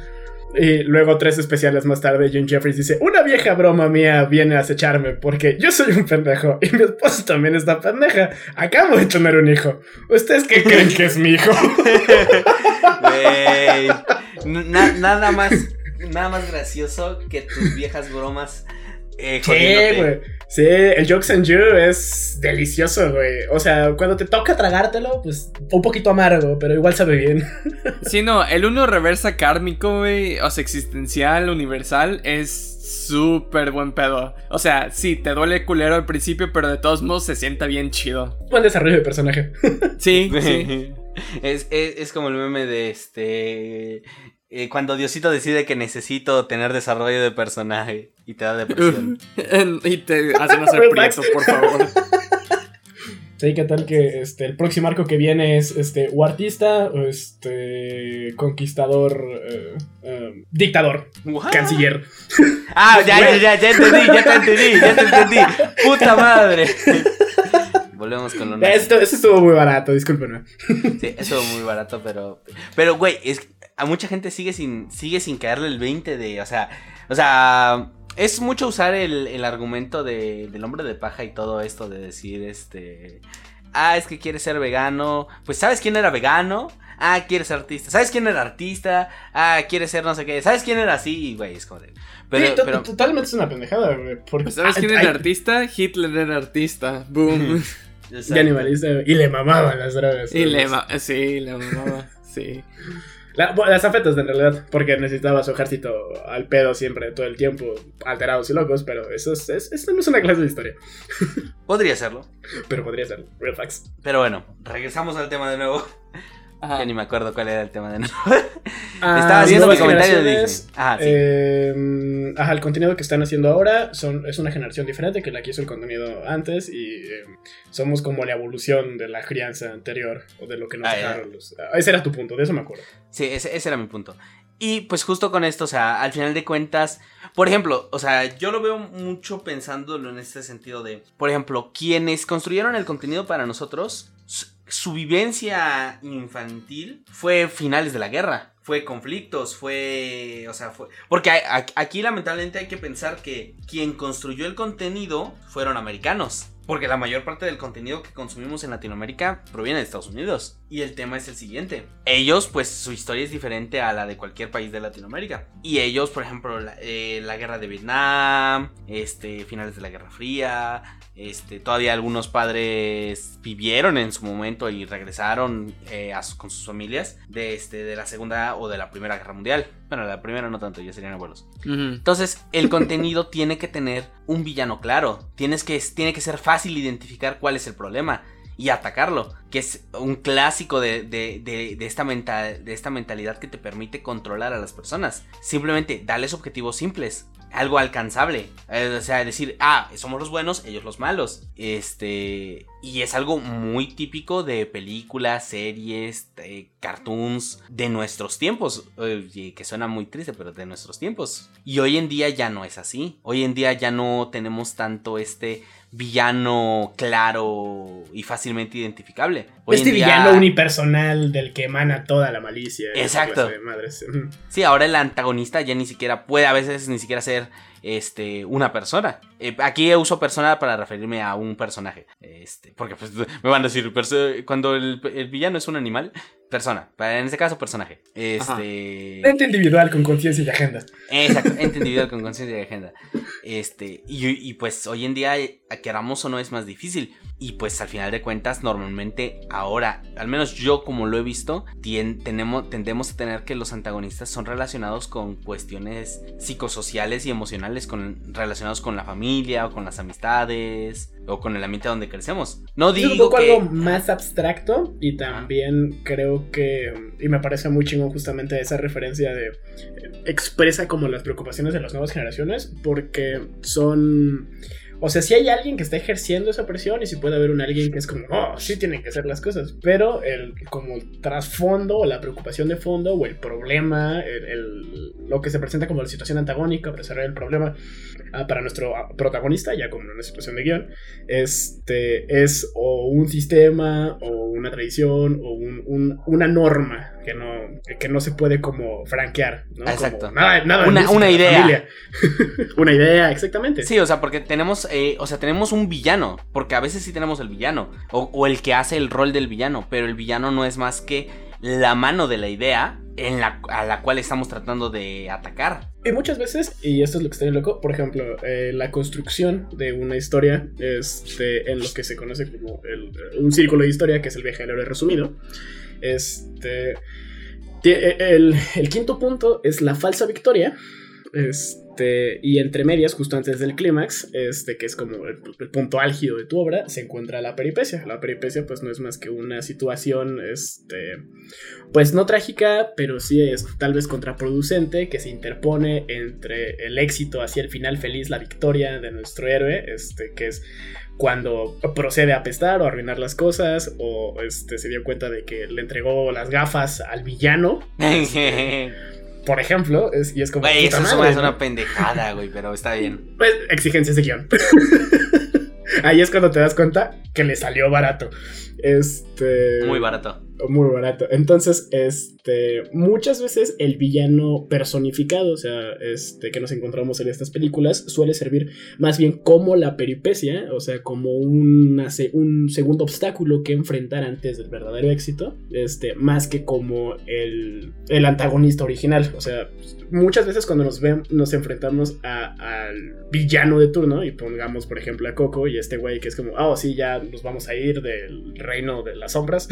Speaker 2: Y luego tres especiales más tarde, Jim Jeffries dice, una vieja broma mía viene a acecharme porque yo soy un pendejo y mi esposa también está pendeja. Acabo de tener un hijo. ¿Ustedes qué creen que es mi hijo?
Speaker 1: Güey. Na- nada más, nada más gracioso que tus viejas bromas eh,
Speaker 2: Sí, güey. Sí, el Jokes and You es delicioso, güey. O sea, cuando te toca tragártelo, pues un poquito amargo, pero igual sabe bien.
Speaker 3: Sí, no, el uno reversa kármico, güey, o sea, existencial, universal, es súper buen pedo. O sea, sí, te duele culero al principio, pero de todos modos se sienta bien chido.
Speaker 2: Buen desarrollo de personaje.
Speaker 3: Sí, sí.
Speaker 1: Es, es, es como el meme de este. eh, cuando Diosito decide que necesito tener desarrollo de personaje y te da depresión.
Speaker 3: y te hacen hacer prieto, por favor.
Speaker 2: Sí, ¿qué tal que este, el próximo arco que viene es este, o artista o este, conquistador, eh, eh, dictador,
Speaker 1: What?
Speaker 2: canciller?
Speaker 1: Ah, ya, ya, ya, ya entendí, ya te entendí, ya te entendí. Puta madre. Volvemos con lo nazi.
Speaker 2: Esto, eso estuvo muy barato, discúlpenme.
Speaker 1: Sí, eso muy barato, pero. Pero, güey, es, a mucha gente sigue sin, sigue sin caerle el 20 de. O sea, o sea. Es mucho usar el, el argumento de, del hombre de paja y todo esto de decir, este. Ah, es que quiere ser vegano. Pues, ¿sabes quién era vegano? Ah, quiere ser artista. ¿Sabes quién era artista? Ah, quiere ser no sé qué. ¿Sabes quién era así? Güey, es como de. Pero,
Speaker 2: Sí,
Speaker 1: pero,
Speaker 2: totalmente es una pendejada, güey. Porque,
Speaker 3: ¿Sabes quién era artista? Hitler era artista. Boom.
Speaker 1: exacto.
Speaker 2: Y animalista, y le mamaban las drogas.
Speaker 3: y le Sí, le mamaba. Sí.
Speaker 2: la- bueno, las afetas en realidad, porque necesitaba su ejército al pedo siempre, todo el tiempo, alterados y locos, pero eso, es, es- eso no es una clase de historia.
Speaker 1: Podría serlo.
Speaker 2: Pero podría ser, real facts.
Speaker 1: Pero bueno, regresamos al tema de nuevo.
Speaker 3: Ajá.
Speaker 1: Ya ni me acuerdo cuál era el tema de nuevo.
Speaker 2: Ah,
Speaker 1: Estaba haciendo mi comentario de Disney. Ajá, sí.
Speaker 2: eh, ajá, el contenido que están haciendo ahora son, es una generación diferente que la que hizo el contenido antes y eh, somos como la evolución de la crianza anterior o de lo que nos
Speaker 1: Ah,
Speaker 2: dejaron los... ah, ese era tu punto, de eso me acuerdo.
Speaker 1: Sí, ese, ese era mi punto. Y pues justo con esto, o sea, al final de cuentas, por ejemplo, o sea, yo lo veo mucho pensándolo en este sentido de, por ejemplo, quienes construyeron el contenido para nosotros, su, vivencia infantil fue finales de la guerra, fue conflictos, fue, o sea, fue... Porque aquí lamentablemente hay que pensar que quien construyó el contenido fueron americanos. Porque la mayor parte del contenido que consumimos en Latinoamérica proviene de Estados Unidos. Y el tema es el siguiente. Ellos, pues su historia es diferente a la de cualquier país de Latinoamérica. Y ellos, por ejemplo, la, eh, guerra de Vietnam, este, finales de la Guerra Fría, este, todavía algunos padres vivieron en su momento y regresaron eh, con sus familias de, este, de la Segunda o de la Primera Guerra Mundial. Bueno, la primera no tanto, ya serían abuelos. Entonces, el contenido tiene que tener un villano claro. Tienes que, tiene que ser fácil identificar cuál es el problema y atacarlo. Que es un clásico de, de- de- esta mental, de esta mentalidad que te permite controlar a las personas. Simplemente darles objetivos simples. Algo alcanzable. Eh, o sea, decir, ah, somos los buenos, ellos los malos. Este. Y es algo muy típico de películas, series, eh, cartoons de nuestros tiempos. Que suena muy triste, pero de nuestros tiempos. Y hoy en día ya no es así. Hoy en día ya no tenemos tanto este villano claro y fácilmente identificable. Hoy
Speaker 2: este
Speaker 1: día-
Speaker 2: villano unipersonal del que emana toda la malicia.
Speaker 1: Exacto.
Speaker 2: de madres.
Speaker 1: Sí, ahora el antagonista ya ni siquiera puede a veces ni siquiera ser este una persona. Eh, aquí uso persona para referirme a un personaje. Este, porque pues me van a decir cuando el, el villano es un animal, persona. Para- En este caso personaje. Este
Speaker 2: Ente individual con conciencia y agenda.
Speaker 1: Exacto, ente individual con conciencia de agenda. Este, y, y, pues hoy en día, queramos o no, es más difícil. Y pues al final de cuentas, normalmente ahora, al menos yo como lo he visto, tien- tenemos, tendemos a tener que los antagonistas son relacionados con cuestiones psicosociales y emocionales, con, relacionados con la familia o con las amistades o con el ambiente donde crecemos. No
Speaker 2: Es un
Speaker 1: digo
Speaker 2: poco
Speaker 1: que...
Speaker 2: algo más abstracto y también creo que, y me parece muy chingón justamente esa referencia de, expresa como las preocupaciones de las nuevas generaciones porque son... O sea, si hay alguien que está ejerciendo esa presión y si puede haber un alguien que es como, oh, sí tienen que hacer las cosas, pero el como el trasfondo o la preocupación de fondo o el problema, el, lo que se presenta como la situación antagónica para el problema ah, para nuestro ah, protagonista, ya como una situación de guion, este, es o un sistema o una tradición o un- un- una norma que no, que no se puede como franquear, ¿no? Como
Speaker 1: Exacto.
Speaker 2: nada, nada
Speaker 1: Una-
Speaker 2: música,
Speaker 1: una
Speaker 2: de
Speaker 1: idea.
Speaker 2: una idea, exactamente.
Speaker 1: Sí, o sea, porque tenemos, eh, o sea, tenemos un villano, porque a veces sí tenemos el villano, o, o el que hace el rol del villano, pero el villano no es más que la mano de la idea en la, a la cual estamos tratando de atacar.
Speaker 2: Y muchas veces, y esto es lo que está bien loco, por ejemplo, eh, la construcción de una historia este, en lo que se conoce como el- un círculo de historia, que es el viaje del héroe resumido. Este, tie- el, el quinto punto es la falsa victoria. Este, y entre medias, justo antes del clímax, este, que es como el, el punto álgido de tu obra, se encuentra la peripecia. La peripecia, pues, no es más que una situación, este, pues no trágica, pero sí es tal vez contraproducente, que se interpone entre el éxito hacia el final feliz, la victoria de nuestro héroe, este, que es cuando procede a apestar o arruinar las cosas, o este, se dio cuenta de que le entregó las gafas al villano, por ejemplo, es, y es como...
Speaker 1: Güey, eso es
Speaker 2: madre,
Speaker 1: una, es
Speaker 2: ¿no?
Speaker 1: una pendejada, güey, pero está bien.
Speaker 2: Pues, exigencias de guion. Ahí es cuando te das cuenta que le salió barato. Este.
Speaker 1: Muy barato.
Speaker 2: Muy barato. Entonces, este. Muchas veces el villano personificado, o sea, este, que nos encontramos en estas películas, suele servir más bien como la peripecia, o sea, como una un segundo obstáculo que enfrentar antes del verdadero éxito, este, más que como el, el antagonista original. O sea, muchas veces cuando nos ven, nos enfrentamos a- al villano de turno, y pongamos, por ejemplo, a Coco y este güey que es como, oh, sí, ya nos vamos a ir del reino de las sombras.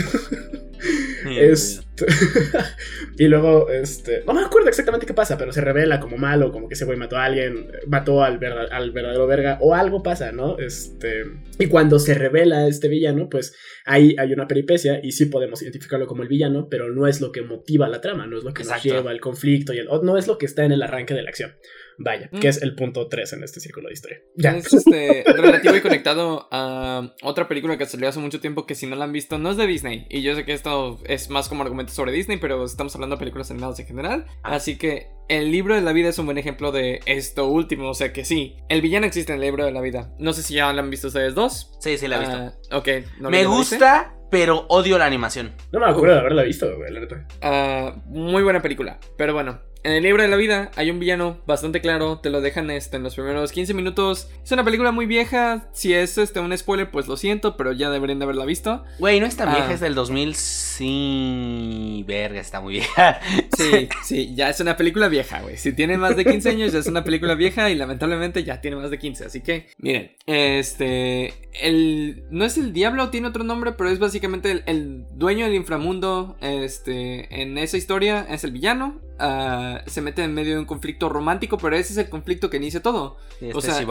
Speaker 2: Este- y luego, este. No me acuerdo exactamente qué pasa, pero se revela como malo, como que ese güey mató a alguien, mató al, verda- al verdadero verga, o algo pasa, ¿no? Este. Y cuando se revela este villano, pues ahí hay una peripecia y sí podemos identificarlo como el villano, pero no es lo que motiva la trama, no es lo que
Speaker 1: Exacto.
Speaker 2: nos lleva al conflicto y el, no es lo que está en el arranque de la acción. Vaya,
Speaker 3: Mm.
Speaker 2: que es el punto 3 en este círculo de historia. Ya.
Speaker 3: Es este, relativo y conectado a otra película que salió hace mucho tiempo que si no la han visto no es de Disney. Y yo sé que esto es más como argumento sobre Disney, pero estamos hablando de películas animadas en general.
Speaker 1: Ah.
Speaker 3: Así que el libro de la vida es un buen ejemplo de esto último. O sea que sí, el villano existe en el libro de la vida. No sé si ya lo han visto ustedes dos.
Speaker 1: Sí, sí, la he visto.
Speaker 3: Ah, ok. ¿no
Speaker 1: Me gusta, pero odio la animación.
Speaker 2: No me acuerdo de haberla visto, güey, la neta.
Speaker 3: Ah, muy buena película. Pero bueno, en el libro de la vida hay un villano bastante claro. Te lo dejan este, en los primeros 15 minutos. Es una película muy vieja. Si es este, un spoiler, pues lo siento, pero ya deberían de haberla visto.
Speaker 1: Güey, no es tan
Speaker 3: Ah.
Speaker 1: vieja, es del 2000. Sí, verga, está muy vieja.
Speaker 3: Sí, sí, ya es una película vieja, Si tiene más de 15 años, ya es una película vieja y lamentablemente ya tiene más de 15. Así que, miren, este. El. No es el diablo, tiene otro nombre, pero es básicamente el, el dueño del inframundo. Este. En esa historia es el villano. Ah, se mete en medio de un conflicto romántico, pero ese es el conflicto que inicia todo.
Speaker 1: Este
Speaker 3: O sea,
Speaker 1: es.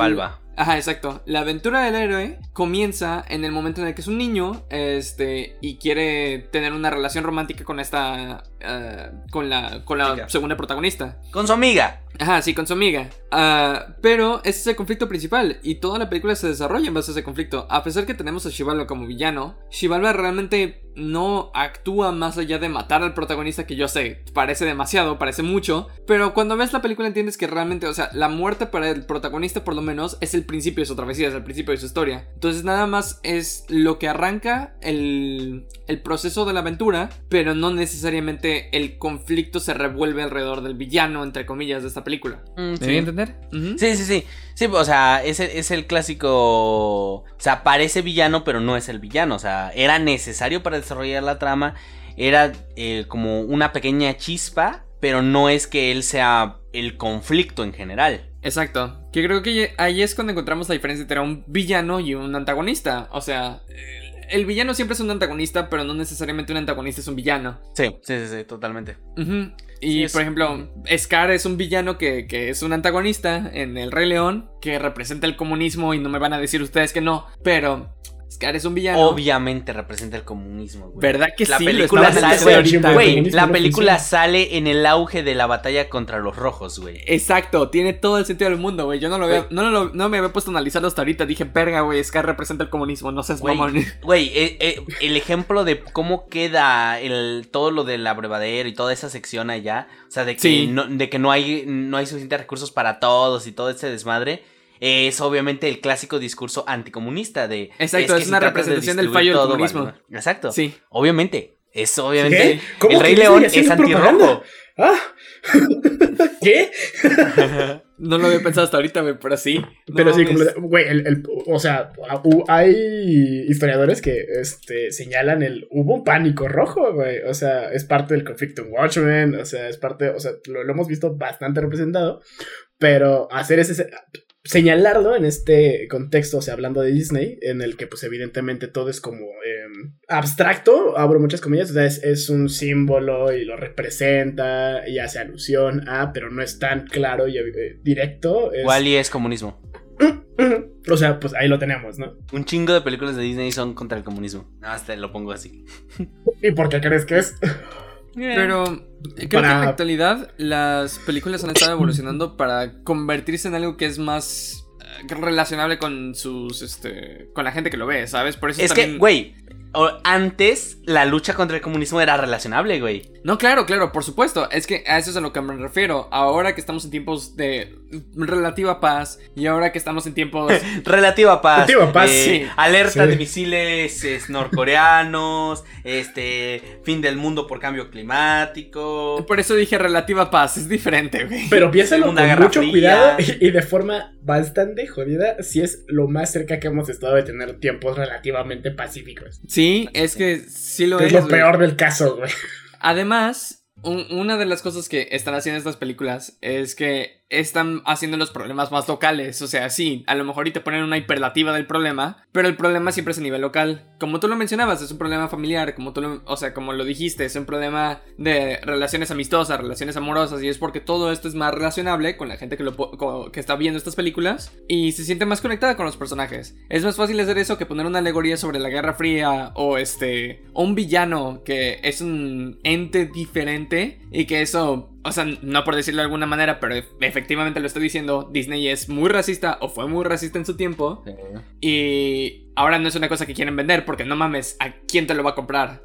Speaker 3: Ajá, exacto. La aventura del héroe comienza en el momento en el que es un niño, este, y quiere tener una relación romántica con esta, eh, con la, con la
Speaker 1: Chica.
Speaker 3: segunda protagonista.
Speaker 1: Con su amiga.
Speaker 3: Ajá, sí, con su amiga. Ah, pero ese es el conflicto principal y toda la película se desarrolla en base a ese conflicto. A pesar que tenemos a Shivalba como villano, Shivalba realmente no actúa más allá de matar al protagonista que yo sé, parece demasiado, parece mucho, pero cuando ves la película entiendes que realmente, o sea, la muerte para el protagonista por lo menos es el principio de su travesía, es el principio de su historia. Entonces nada más es lo que arranca el, el proceso de la aventura, pero no necesariamente el conflicto se revuelve alrededor del villano, entre comillas, de esta película.
Speaker 1: Mm,
Speaker 3: ¿Me
Speaker 1: sí.
Speaker 3: voy a entender?
Speaker 1: Sí, sí, sí. Sí, o sea, es el, es el clásico. O sea, parece villano, pero no es el villano. O sea, era necesario para desarrollar la trama. Era eh, como una pequeña chispa, pero no es que él sea el conflicto en general.
Speaker 3: Exacto. Que creo que ahí es cuando encontramos la diferencia entre un villano y un antagonista. O sea, el- villano siempre es un antagonista, pero no necesariamente un antagonista es un villano.
Speaker 1: Sí, sí, sí, sí, totalmente.
Speaker 3: Y
Speaker 1: Sí, es-
Speaker 3: por ejemplo, Scar es un villano que, que es un antagonista en El Rey León, que representa el comunismo y no me van a decir ustedes que no, pero Scar es un villano.
Speaker 1: Obviamente representa el comunismo, güey.
Speaker 3: ¿Verdad que
Speaker 1: La
Speaker 3: sí?
Speaker 1: Película sale,
Speaker 2: güey,
Speaker 1: la película
Speaker 2: funciona.
Speaker 1: sale en el auge de la batalla contra los rojos, güey.
Speaker 3: Exacto, tiene todo el sentido del mundo, güey. Yo no lo
Speaker 1: Güey.
Speaker 3: no, me había puesto a analizarlo hasta ahorita. Dije, verga, güey, Scar representa el comunismo, no seas mamón.
Speaker 1: Güey, eh, eh, el ejemplo de cómo queda el, todo lo del abrevadero y toda esa sección allá, o sea, de que,
Speaker 3: Sí.
Speaker 1: no, de que no, hay, no hay suficientes recursos para todos y todo ese desmadre, es obviamente el clásico discurso anticomunista de...
Speaker 3: Exacto, es
Speaker 1: si
Speaker 3: una
Speaker 1: de
Speaker 3: representación del fallo del comunismo.
Speaker 1: vale, ¿no? Exacto,
Speaker 3: Sí.
Speaker 1: obviamente, es obviamente...
Speaker 2: ¿Cómo
Speaker 1: El Rey León es antirrojo.
Speaker 2: propaganda? ¡Ah! ¿Qué?
Speaker 3: No lo había pensado hasta ahorita, güey, pero sí.
Speaker 2: Pero
Speaker 3: No
Speaker 2: sí, como, güey, el, el- o sea, hay historiadores que este, señalan el, hubo un pánico rojo, güey, o sea, es parte del conflicto en Watchmen, o sea, es parte, o sea, lo, lo hemos visto bastante representado, pero hacer ese, señalarlo en este contexto, o sea, hablando de Disney, en el que pues evidentemente todo es como eh, abstracto, abro muchas comillas, o sea, es, es un símbolo y lo representa y hace alusión a, pero no es tan claro y eh, directo. es-
Speaker 1: Wally es comunismo.
Speaker 2: o sea, pues ahí lo tenemos, ¿no?
Speaker 1: Un chingo de películas de Disney son contra el comunismo. Nada más te lo pongo así.
Speaker 2: ¿Y por qué crees que es?
Speaker 3: Pero creo que en la actualidad las películas han estado evolucionando para convertirse en algo que es más eh, relacionable con sus, este, con la gente que lo ve, ¿sabes? Por eso
Speaker 1: Es que,
Speaker 3: también...
Speaker 1: güey, o- antes la lucha contra el comunismo era relacionable, güey.
Speaker 3: No, claro, claro, por supuesto. Es que a eso es a lo que me refiero. Ahora que estamos en tiempos de relativa paz y ahora que estamos en tiempos...
Speaker 1: Relativa paz.
Speaker 2: Relativa paz,
Speaker 1: eh,
Speaker 3: sí.
Speaker 1: Alerta
Speaker 2: Sí.
Speaker 1: de misiles es, norcoreanos. este. Fin del mundo por cambio climático.
Speaker 3: Por eso dije relativa paz, es diferente, güey.
Speaker 2: Pero piénsalo con mucho
Speaker 1: Fría.
Speaker 2: cuidado y, y de forma bastante jodida, si es lo más cerca que hemos estado de tener tiempos relativamente pacíficos.
Speaker 3: Sí, es que sí lo
Speaker 2: es
Speaker 3: es.
Speaker 2: lo
Speaker 3: güey.
Speaker 2: peor del caso, güey.
Speaker 3: Además, un- una de las cosas que están haciendo estas películas es que están haciendo los problemas más locales. O sea, sí, a lo mejor y te ponen una hiperlativa del problema, pero el problema siempre es a nivel local. Como tú lo mencionabas, es un problema familiar, como tú lo, o sea, como lo dijiste, es un problema de relaciones amistosas, relaciones amorosas, y es porque todo esto es más relacionable con la gente que, lo, que está viendo estas películas y se siente más conectada con los personajes. Es más fácil hacer eso que poner una alegoría sobre la Guerra Fría o este, un villano que es un ente diferente y que eso o sea, no por decirlo de alguna manera, pero efectivamente lo estoy diciendo, Disney es muy racista o fue muy racista en su tiempo. Y ahora no es una cosa que quieren vender porque no mames, ¿a quién te lo va a comprar?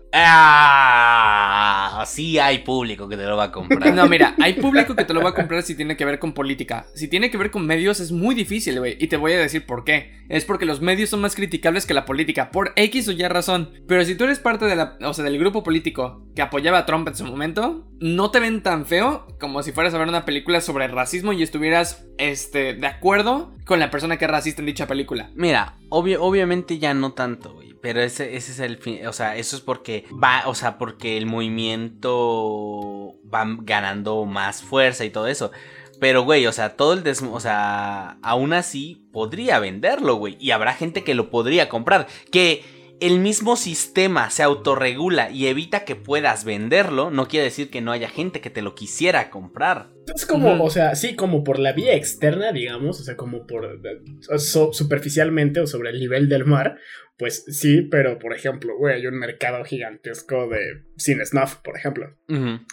Speaker 1: Ah, sí hay público que te lo va a comprar.
Speaker 3: No, mira, hay público que te lo va a comprar si tiene que ver con política. Si tiene que ver con medios es muy difícil, güey. Y te voy a decir por qué. Es porque los medios son más criticables que la política, por X o Y razón. Pero si tú eres parte de la, o sea, del grupo político que apoyaba a Trump en su momento, no te ven tan feo como si fueras a ver una película sobre racismo y estuvieras, este, de acuerdo con la persona que es racista en dicha película.
Speaker 1: Mira, obvio- obviamente ya no tanto, güey. Pero ese, ese es el fin. O sea, eso es porque va. O sea, porque el movimiento va ganando más fuerza y todo eso. Pero, güey, o sea, todo el des... O sea, aún así podría venderlo, güey. Y habrá gente que lo podría comprar. Que el mismo sistema se autorregula y evita que puedas venderlo. No quiere decir que no haya gente que te lo quisiera comprar.
Speaker 2: Es como, o sea, sí, como por la vía externa, digamos, o sea, como por eh, so- superficialmente o sobre el nivel del mar, pues sí, pero por ejemplo, güey, hay un mercado gigantesco de cine snuff, por ejemplo.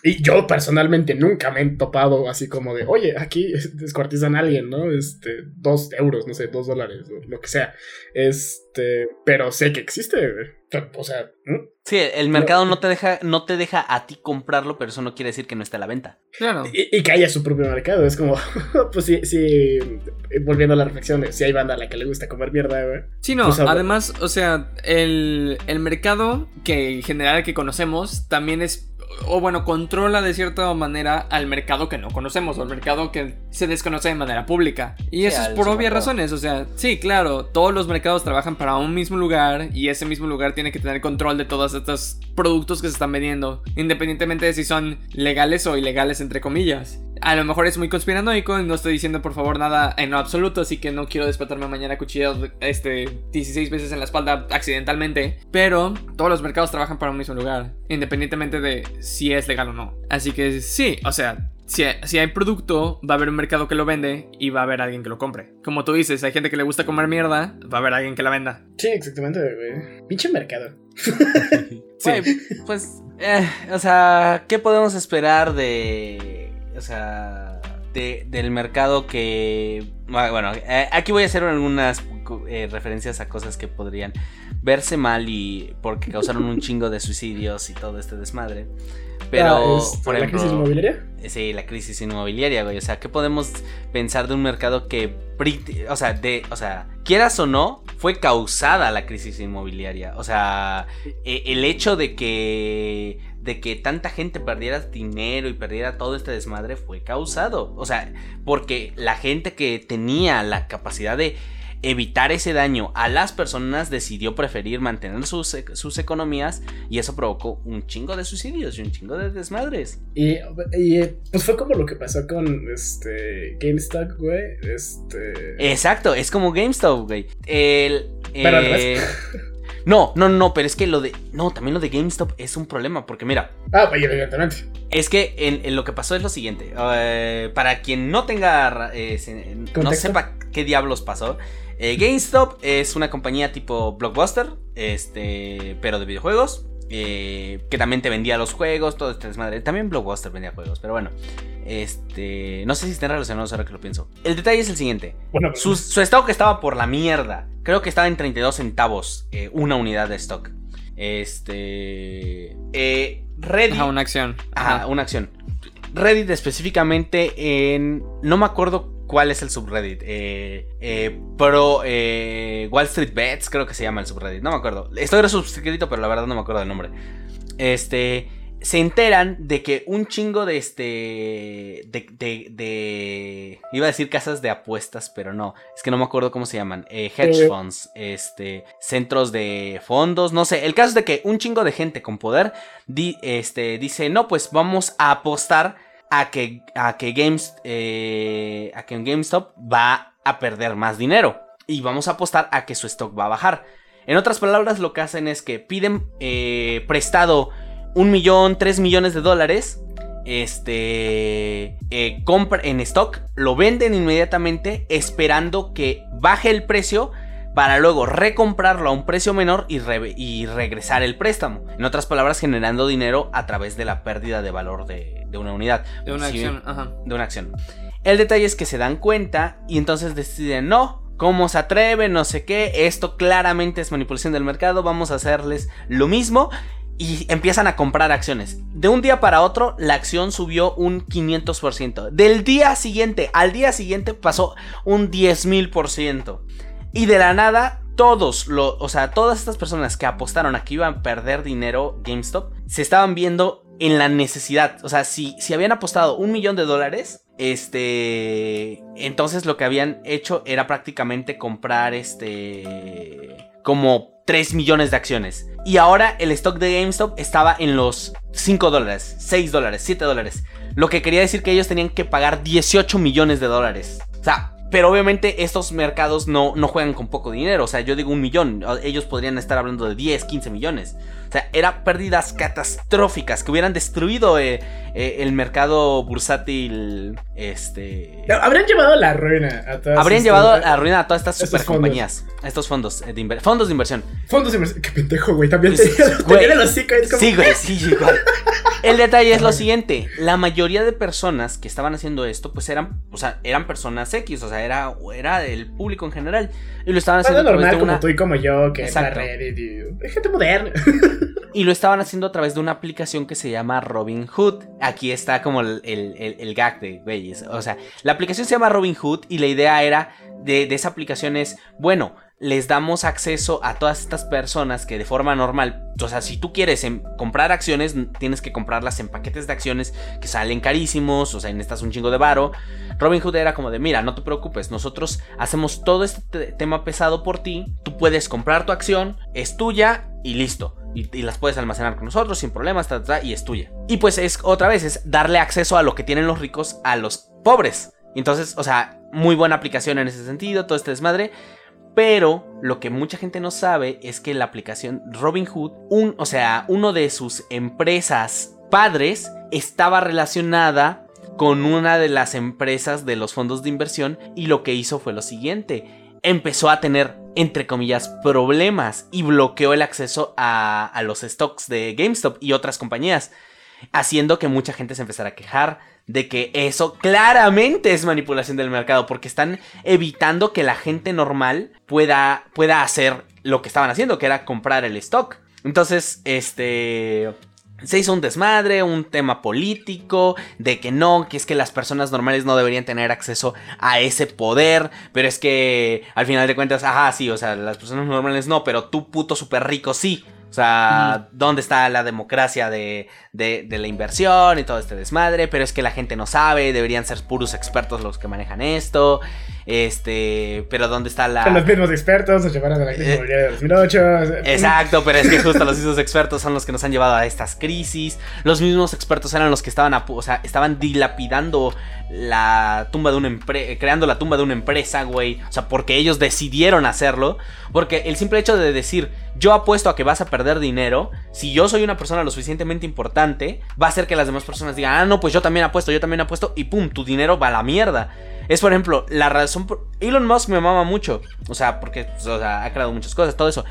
Speaker 2: Y yo personalmente nunca me he topado así como de, oye, aquí descuartizan a alguien, ¿no? Este, dos euros, no sé, dos dólares, lo que sea. Este, pero sé que existe, güey. O sea.
Speaker 1: Sí, el mercado no te deja, no te deja a ti comprarlo, pero eso no quiere decir que no esté a la venta.
Speaker 3: Claro.
Speaker 2: y, y que haya su propio mercado. Es como, pues sí, sí, volviendo a la reflexión, de si hay banda a la que le gusta comer mierda, güey.
Speaker 3: Sí, no,
Speaker 2: Pues,
Speaker 3: además, o sea, el, el mercado que en general que conocemos también es, o bueno, controla de cierta manera al mercado que no conocemos, o al mercado que se desconoce de manera pública. Y
Speaker 1: Sí,
Speaker 3: eso es por obvias razones, o sea, sí, claro, todos los mercados trabajan para un mismo lugar y ese mismo lugar tiene que tener control de todos estos productos que se están vendiendo, independientemente de si son legales o ilegales, entre comillas. A lo mejor es muy conspiranoico y no estoy diciendo por favor nada en lo absoluto, así que no quiero despertarme mañana cuchillado este 16 veces en la espalda accidentalmente, pero todos los mercados trabajan para un mismo lugar, independientemente de si es legal o no. Así que sí, o sea, si, si hay producto, va a haber un mercado que lo vende y va a haber alguien que lo compre. Como tú dices, hay gente que le gusta comer mierda, va a haber alguien que la venda.
Speaker 2: Sí, exactamente, güey. Pinche mercado.
Speaker 3: Sí.
Speaker 1: Pues, eh, o sea, ¿qué podemos esperar de, o sea, de- del mercado que, bueno, eh, aquí voy a hacer algunas eh, referencias a cosas que podrían verse mal y porque causaron un chingo de suicidios y todo este desmadre. Pero,
Speaker 2: Ah, este,
Speaker 1: por
Speaker 2: ¿La
Speaker 1: ejemplo,
Speaker 2: crisis inmobiliaria?
Speaker 1: Sí, la crisis inmobiliaria, güey. O sea, ¿qué podemos pensar de un mercado que, o sea, de, o sea, quieras o no, fue causada la crisis inmobiliaria? O sea, e- el hecho de que, de que tanta gente perdiera dinero y perdiera todo este desmadre fue causado. O sea, porque la gente que tenía la capacidad de evitar ese daño a las personas decidió preferir mantener sus, e- sus economías y eso provocó un chingo de suicidios y un chingo de desmadres.
Speaker 2: Y, y, pues fue como lo que pasó con este GameStop, güey. Este.
Speaker 1: Exacto, es como GameStop, güey. El.
Speaker 2: Pero al
Speaker 1: eh, No, no, no, pero es que lo de. No, también lo de GameStop es un problema. Porque mira,
Speaker 2: Ah, pues evidentemente.
Speaker 1: es que en, en lo que pasó es lo siguiente. eh, para quien no tenga. eh, se- no sepa qué diablos pasó. eh, GameStop es una compañía tipo Blockbuster. Este. Pero de videojuegos. eh, que también te vendía los juegos, todo este desmadre. También Blockbuster vendía juegos, pero bueno. Este. No sé si estén relacionados ahora que lo pienso. El detalle es el siguiente.
Speaker 2: Bueno,
Speaker 1: Su, su stock estaba por la mierda. Creo que estaba en 32 centavos eh, una unidad de stock. Este. Eh, Reddit.
Speaker 3: Ajá, una acción.
Speaker 1: Ajá,
Speaker 3: Ajá.
Speaker 1: una acción. Reddit específicamente en... No me acuerdo cuál es el subreddit. Eh, eh, pero eh, Wall Street Bets creo que se llama el subreddit. No me acuerdo. Estoy resuscrito, pero la verdad no me acuerdo del nombre. Este... Se enteran de que un chingo de este... De, de, de- Iba a decir casas de apuestas, pero no. Es que no me acuerdo cómo se llaman. Eh, hedge
Speaker 2: Eh.
Speaker 1: funds. Este... Centros de fondos. No sé. El caso es de que un chingo de gente con poder di- este, dice, no, pues vamos a apostar a que, a que, Games, eh, a que GameStop va a perder más dinero. Y vamos a apostar a que su stock va a bajar. En otras palabras, lo que hacen es que piden eh, prestado un millón, tres millones de dólares. Este eh, compra en stock, lo venden inmediatamente esperando que baje el precio para luego recomprarlo a un precio menor y, re- y regresar el préstamo. En otras palabras, generando dinero a través de la pérdida de valor de, de una unidad.
Speaker 3: De una acción. Ajá.
Speaker 1: de una acción. El detalle es que se dan cuenta y entonces deciden, no, ¿cómo se atreven? No sé qué, esto claramente es manipulación del mercado, vamos a hacerles lo mismo. Y empiezan a comprar acciones. De un día para otro, la acción subió un 500%. Del día siguiente al día siguiente pasó un 10.000%. Y de la nada, todos, lo, o sea, todas estas personas que apostaron a que iban a perder dinero GameStop, se estaban viendo en la necesidad. O sea, si, si habían apostado un millón de dólares, este, entonces lo que habían hecho era prácticamente comprar, este, como 3 millones de acciones. Y ahora el stock de GameStop estaba en los 5 dólares, 6 dólares, 7 dólares. Lo que quería decir que ellos tenían que pagar 18 millones de dólares. O sea, pero obviamente estos mercados no, no juegan con poco dinero. O sea, yo digo un millón. Ellos podrían estar hablando de 10, 15 millones. O sea, eran pérdidas catastróficas que hubieran destruido eh, eh, el mercado bursátil. Este.
Speaker 2: Habrían llevado a la ruina a todas
Speaker 1: Habrían
Speaker 2: estas-
Speaker 1: llevado a la ruina a todas estas super compañías. A estos fondos de inver- fondos de inversión.
Speaker 2: Fondos de inversión. Qué pendejo, güey. También
Speaker 1: Sí,
Speaker 2: tenía,
Speaker 1: güey.
Speaker 2: tenía ahí, es como-
Speaker 1: Sí, güey, sí, igual. El detalle es lo siguiente, la mayoría de personas que estaban haciendo esto, pues eran, o sea, eran personas X, o sea, era, era el público en general. Y lo estaban haciendo
Speaker 2: Algo
Speaker 1: a través
Speaker 2: normal como
Speaker 1: una.
Speaker 2: tú y como yo, que entra a
Speaker 1: Exacto.
Speaker 2: Reddit y... Hay gente moderna.
Speaker 1: Y lo estaban haciendo a través de una aplicación que se llama Robinhood. Aquí está como el, el, gag de güeyes. O sea, la aplicación se llama Robinhood y la idea era de, esa aplicación es, bueno, les damos acceso a todas estas personas que de forma normal, o sea, si tú quieres em- comprar acciones, tienes que comprarlas en paquetes de acciones que salen carísimos, o sea, necesitas un chingo de varo. Robinhood era como de, mira, no te preocupes, nosotros hacemos todo este te- tema pesado por ti, tú puedes comprar tu acción, es tuya y listo. Y, las puedes almacenar con nosotros sin problemas, ta, ta, y es tuya. Y pues es otra vez, es darle acceso a lo que tienen los ricos a los pobres. Entonces, o sea, muy buena aplicación en ese sentido, todo este desmadre. Pero lo que mucha gente no sabe es que la aplicación Robinhood, un, o sea, uno de sus empresas padres estaba relacionada con una de las empresas de los fondos de inversión y lo que hizo fue lo siguiente. Empezó a tener, entre comillas, problemas y bloqueó el acceso a, los stocks de GameStop y otras compañías. haciendo que mucha gente se empezara a quejar de que eso claramente es manipulación del mercado, porque están evitando que la gente normal pueda, pueda hacer lo que estaban haciendo, que era comprar el stock. Entonces, este se hizo un desmadre, un tema político, de que no, que es que las personas normales no deberían tener acceso a ese poder, pero es que al final de cuentas, ajá, sí, o sea, las personas normales no, pero tú puto súper rico sí. O sea, ¿dónde está la democracia de, de, de, la inversión y todo este desmadre? Pero es que la gente no sabe, deberían ser puros expertos los que manejan esto. Este, pero ¿dónde está la...?
Speaker 2: Son los mismos expertos, nos llevaron a la crisis
Speaker 1: Eh,
Speaker 2: inmobiliaria de 2008.
Speaker 1: Exacto, pero es que justo los mismos expertos son los que nos han llevado a estas crisis. Los mismos expertos eran los que estaban, a o sea, estaban dilapidando la tumba de una empresa, creando la tumba de una empresa, güey. O sea, porque ellos decidieron hacerlo. Porque el simple hecho de decir, yo apuesto a que vas a perder dinero, si yo soy una persona lo suficientemente importante, va a hacer que las demás personas digan, ah, no, pues yo también apuesto, yo también apuesto, y pum, tu dinero va a la mierda. Es, por ejemplo, la razón por... Elon Musk me mama mucho. O sea, porque pues, ha creado muchas cosas, todo eso.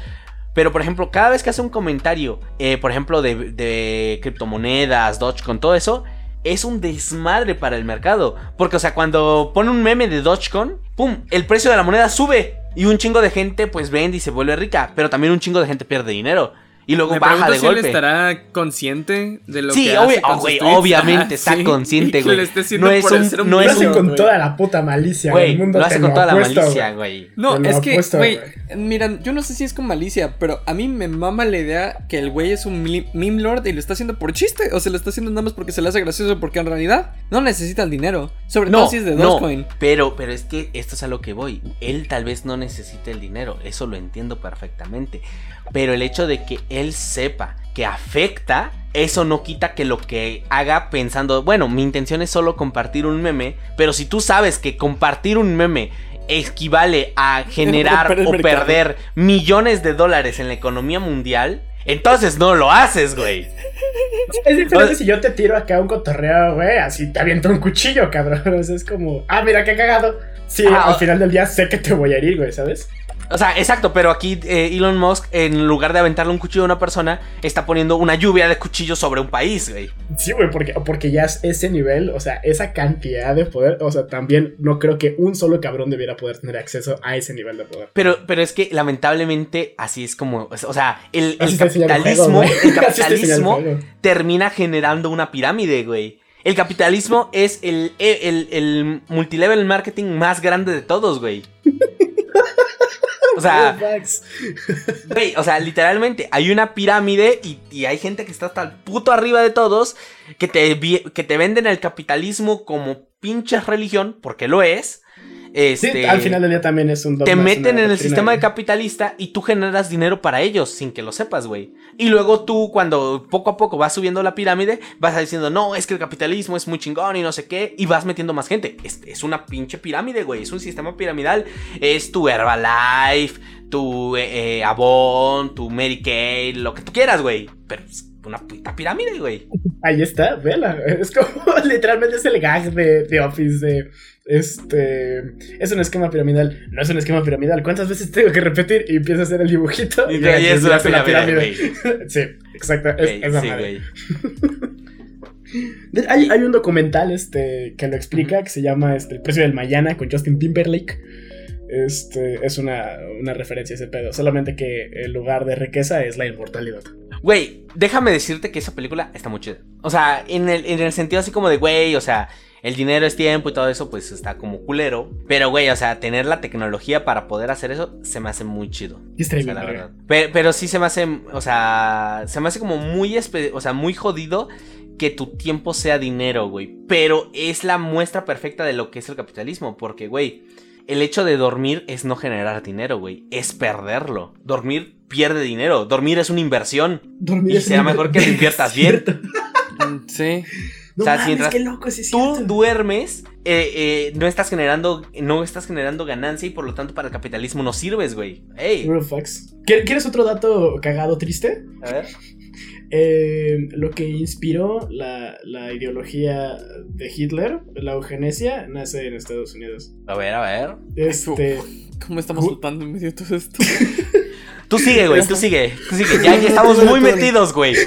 Speaker 1: Pero, por ejemplo, cada vez que hace un comentario, eh, por ejemplo, de, de criptomonedas, Dogecoin, todo eso, es un desmadre para el mercado. Porque, o sea, cuando pone un meme de Dogecoin, ¡pum! El precio de la moneda sube. Y un chingo de gente, pues, vende y se vuelve rica. Pero también un chingo de gente pierde dinero. Y luego
Speaker 3: Me
Speaker 1: baja de
Speaker 3: si
Speaker 1: golpe.
Speaker 3: él estará consciente de lo
Speaker 1: Sí,
Speaker 3: que hace con
Speaker 1: oh, obviamente
Speaker 3: Ah,
Speaker 1: está
Speaker 3: sí.
Speaker 1: consciente, güey.
Speaker 3: lo
Speaker 1: No es un- no
Speaker 2: Lo
Speaker 1: es
Speaker 2: hacen
Speaker 3: video,
Speaker 2: con toda la puta malicia.
Speaker 1: Güey, lo hace con toda la
Speaker 2: apuesto,
Speaker 1: malicia,
Speaker 2: güey.
Speaker 3: No,
Speaker 2: lo
Speaker 3: es que, güey,
Speaker 2: güey.
Speaker 3: mira, yo no sé si es con malicia, pero a mí me mama la idea que el güey es un meme lord y lo está haciendo por chiste. O se lo está haciendo nada más porque se le hace gracioso, porque en realidad no necesita el dinero. Sobre todo si es de
Speaker 1: no,
Speaker 3: Dogecoin.
Speaker 1: pero, pero es que esto es a lo que voy. Él tal vez no necesite el dinero, eso lo entiendo perfectamente. Pero el hecho de que él sepa que afecta, eso no quita que lo que haga pensando, bueno, mi intención es solo compartir un meme, pero si tú sabes que compartir un meme equivale a generar o perder millones de dólares en la economía mundial, entonces no lo haces, güey.
Speaker 2: Es diferente
Speaker 1: O-
Speaker 2: si yo te tiro acá un cotorreo, güey, así te aviento un cuchillo, cabrón. O sea, es como, ah, mira qué cagado. Sí,
Speaker 1: Ah,
Speaker 2: al final del día sé que te voy a herir, güey, ¿sabes?
Speaker 1: O sea, exacto, pero aquí eh, Elon Musk, en lugar de aventarle un cuchillo a una persona, está poniendo una lluvia de cuchillos sobre un país, güey.
Speaker 2: Sí, güey, porque, porque ya es ese nivel, o sea, esa cantidad de poder, o sea, también no creo que un solo cabrón debiera poder tener acceso a ese nivel de poder.
Speaker 1: Pero, pero es que lamentablemente así es como, o sea, el, capitalismo,
Speaker 2: juego,
Speaker 1: el capitalismo termina generando una pirámide, güey. El capitalismo es el, el, el multilevel marketing más grande de todos, güey. O sea. Güey, o sea, literalmente hay una pirámide y, y hay gente que está hasta el puto arriba de todos que te, que te venden el capitalismo como pinche religión, porque lo es.
Speaker 2: Sí,
Speaker 1: Este,
Speaker 2: al final del día también es un dogma,
Speaker 1: te meten en el sistema de capitalista y tú generas dinero para ellos sin que lo sepas, güey. Y luego tú, cuando poco a poco vas subiendo la pirámide, vas diciendo, no, es que el capitalismo es muy chingón y no sé qué, y vas metiendo más gente. Es, es una pinche pirámide, güey. Es un sistema piramidal. Es tu Herbalife, tu eh, eh, Avon, tu Medicaid, lo que tú quieras, güey. Pero es una puta pirámide, güey.
Speaker 2: Ahí está, vela. Es como, literalmente es el gag de, de Office de, este, es un esquema piramidal. No es un esquema piramidal. ¿Cuántas veces tengo que repetir? Y empieza a hacer el dibujito.
Speaker 1: Y
Speaker 2: ya-
Speaker 1: ahí es una
Speaker 2: la
Speaker 1: pirámide,
Speaker 2: sí, exacto. Es, esa
Speaker 1: sí,
Speaker 2: madre. Hay, hay un documental este, que lo explica que se llama este, El precio del mañana con Justin Timberlake. Este, es una, una referencia a ese pedo. Solamente que el lugar de riqueza es la inmortalidad.
Speaker 1: Güey, déjame decirte que esa película está muy chida. O sea, en el, en el sentido así como de, güey, o sea, el dinero es tiempo y todo eso, pues está como culero. Pero, güey, o sea, tener la tecnología para poder hacer eso se me hace muy chido. O sea, la verdad. Pero, pero sí se me hace, o sea, se me hace como muy, o sea, muy jodido que tu tiempo sea dinero, güey. Pero es la muestra perfecta de lo que es el capitalismo, porque, güey, el hecho de dormir es no generar dinero, güey, es perderlo. Dormir pierde dinero, dormir es una inversión.
Speaker 2: Dormir
Speaker 1: Y
Speaker 2: es
Speaker 1: será mejor que lo inviertas bien.
Speaker 3: Mm, Sí.
Speaker 2: No
Speaker 1: O sea,
Speaker 2: mames,
Speaker 1: mientras
Speaker 2: qué loco, sí es
Speaker 1: Tú
Speaker 2: cierto.
Speaker 1: duermes, eh, eh, no estás generando, no estás generando ganancia y por lo tanto para el capitalismo no sirves, güey. Ey,
Speaker 2: Puro facts. ¿Quieres quieres otro dato cagado triste?
Speaker 1: a ver.
Speaker 2: Eh, lo que inspiró la, la ideología de Hitler, la eugenesia, nace en Estados Unidos.
Speaker 1: A ver, a ver.
Speaker 2: Este,
Speaker 3: ¿Cómo estamos saltando en medio de todo esto?
Speaker 1: Tú sigue, güey, tú sigue, tú sigue. Ya, ya estamos muy metidos, güey.
Speaker 3: Sí,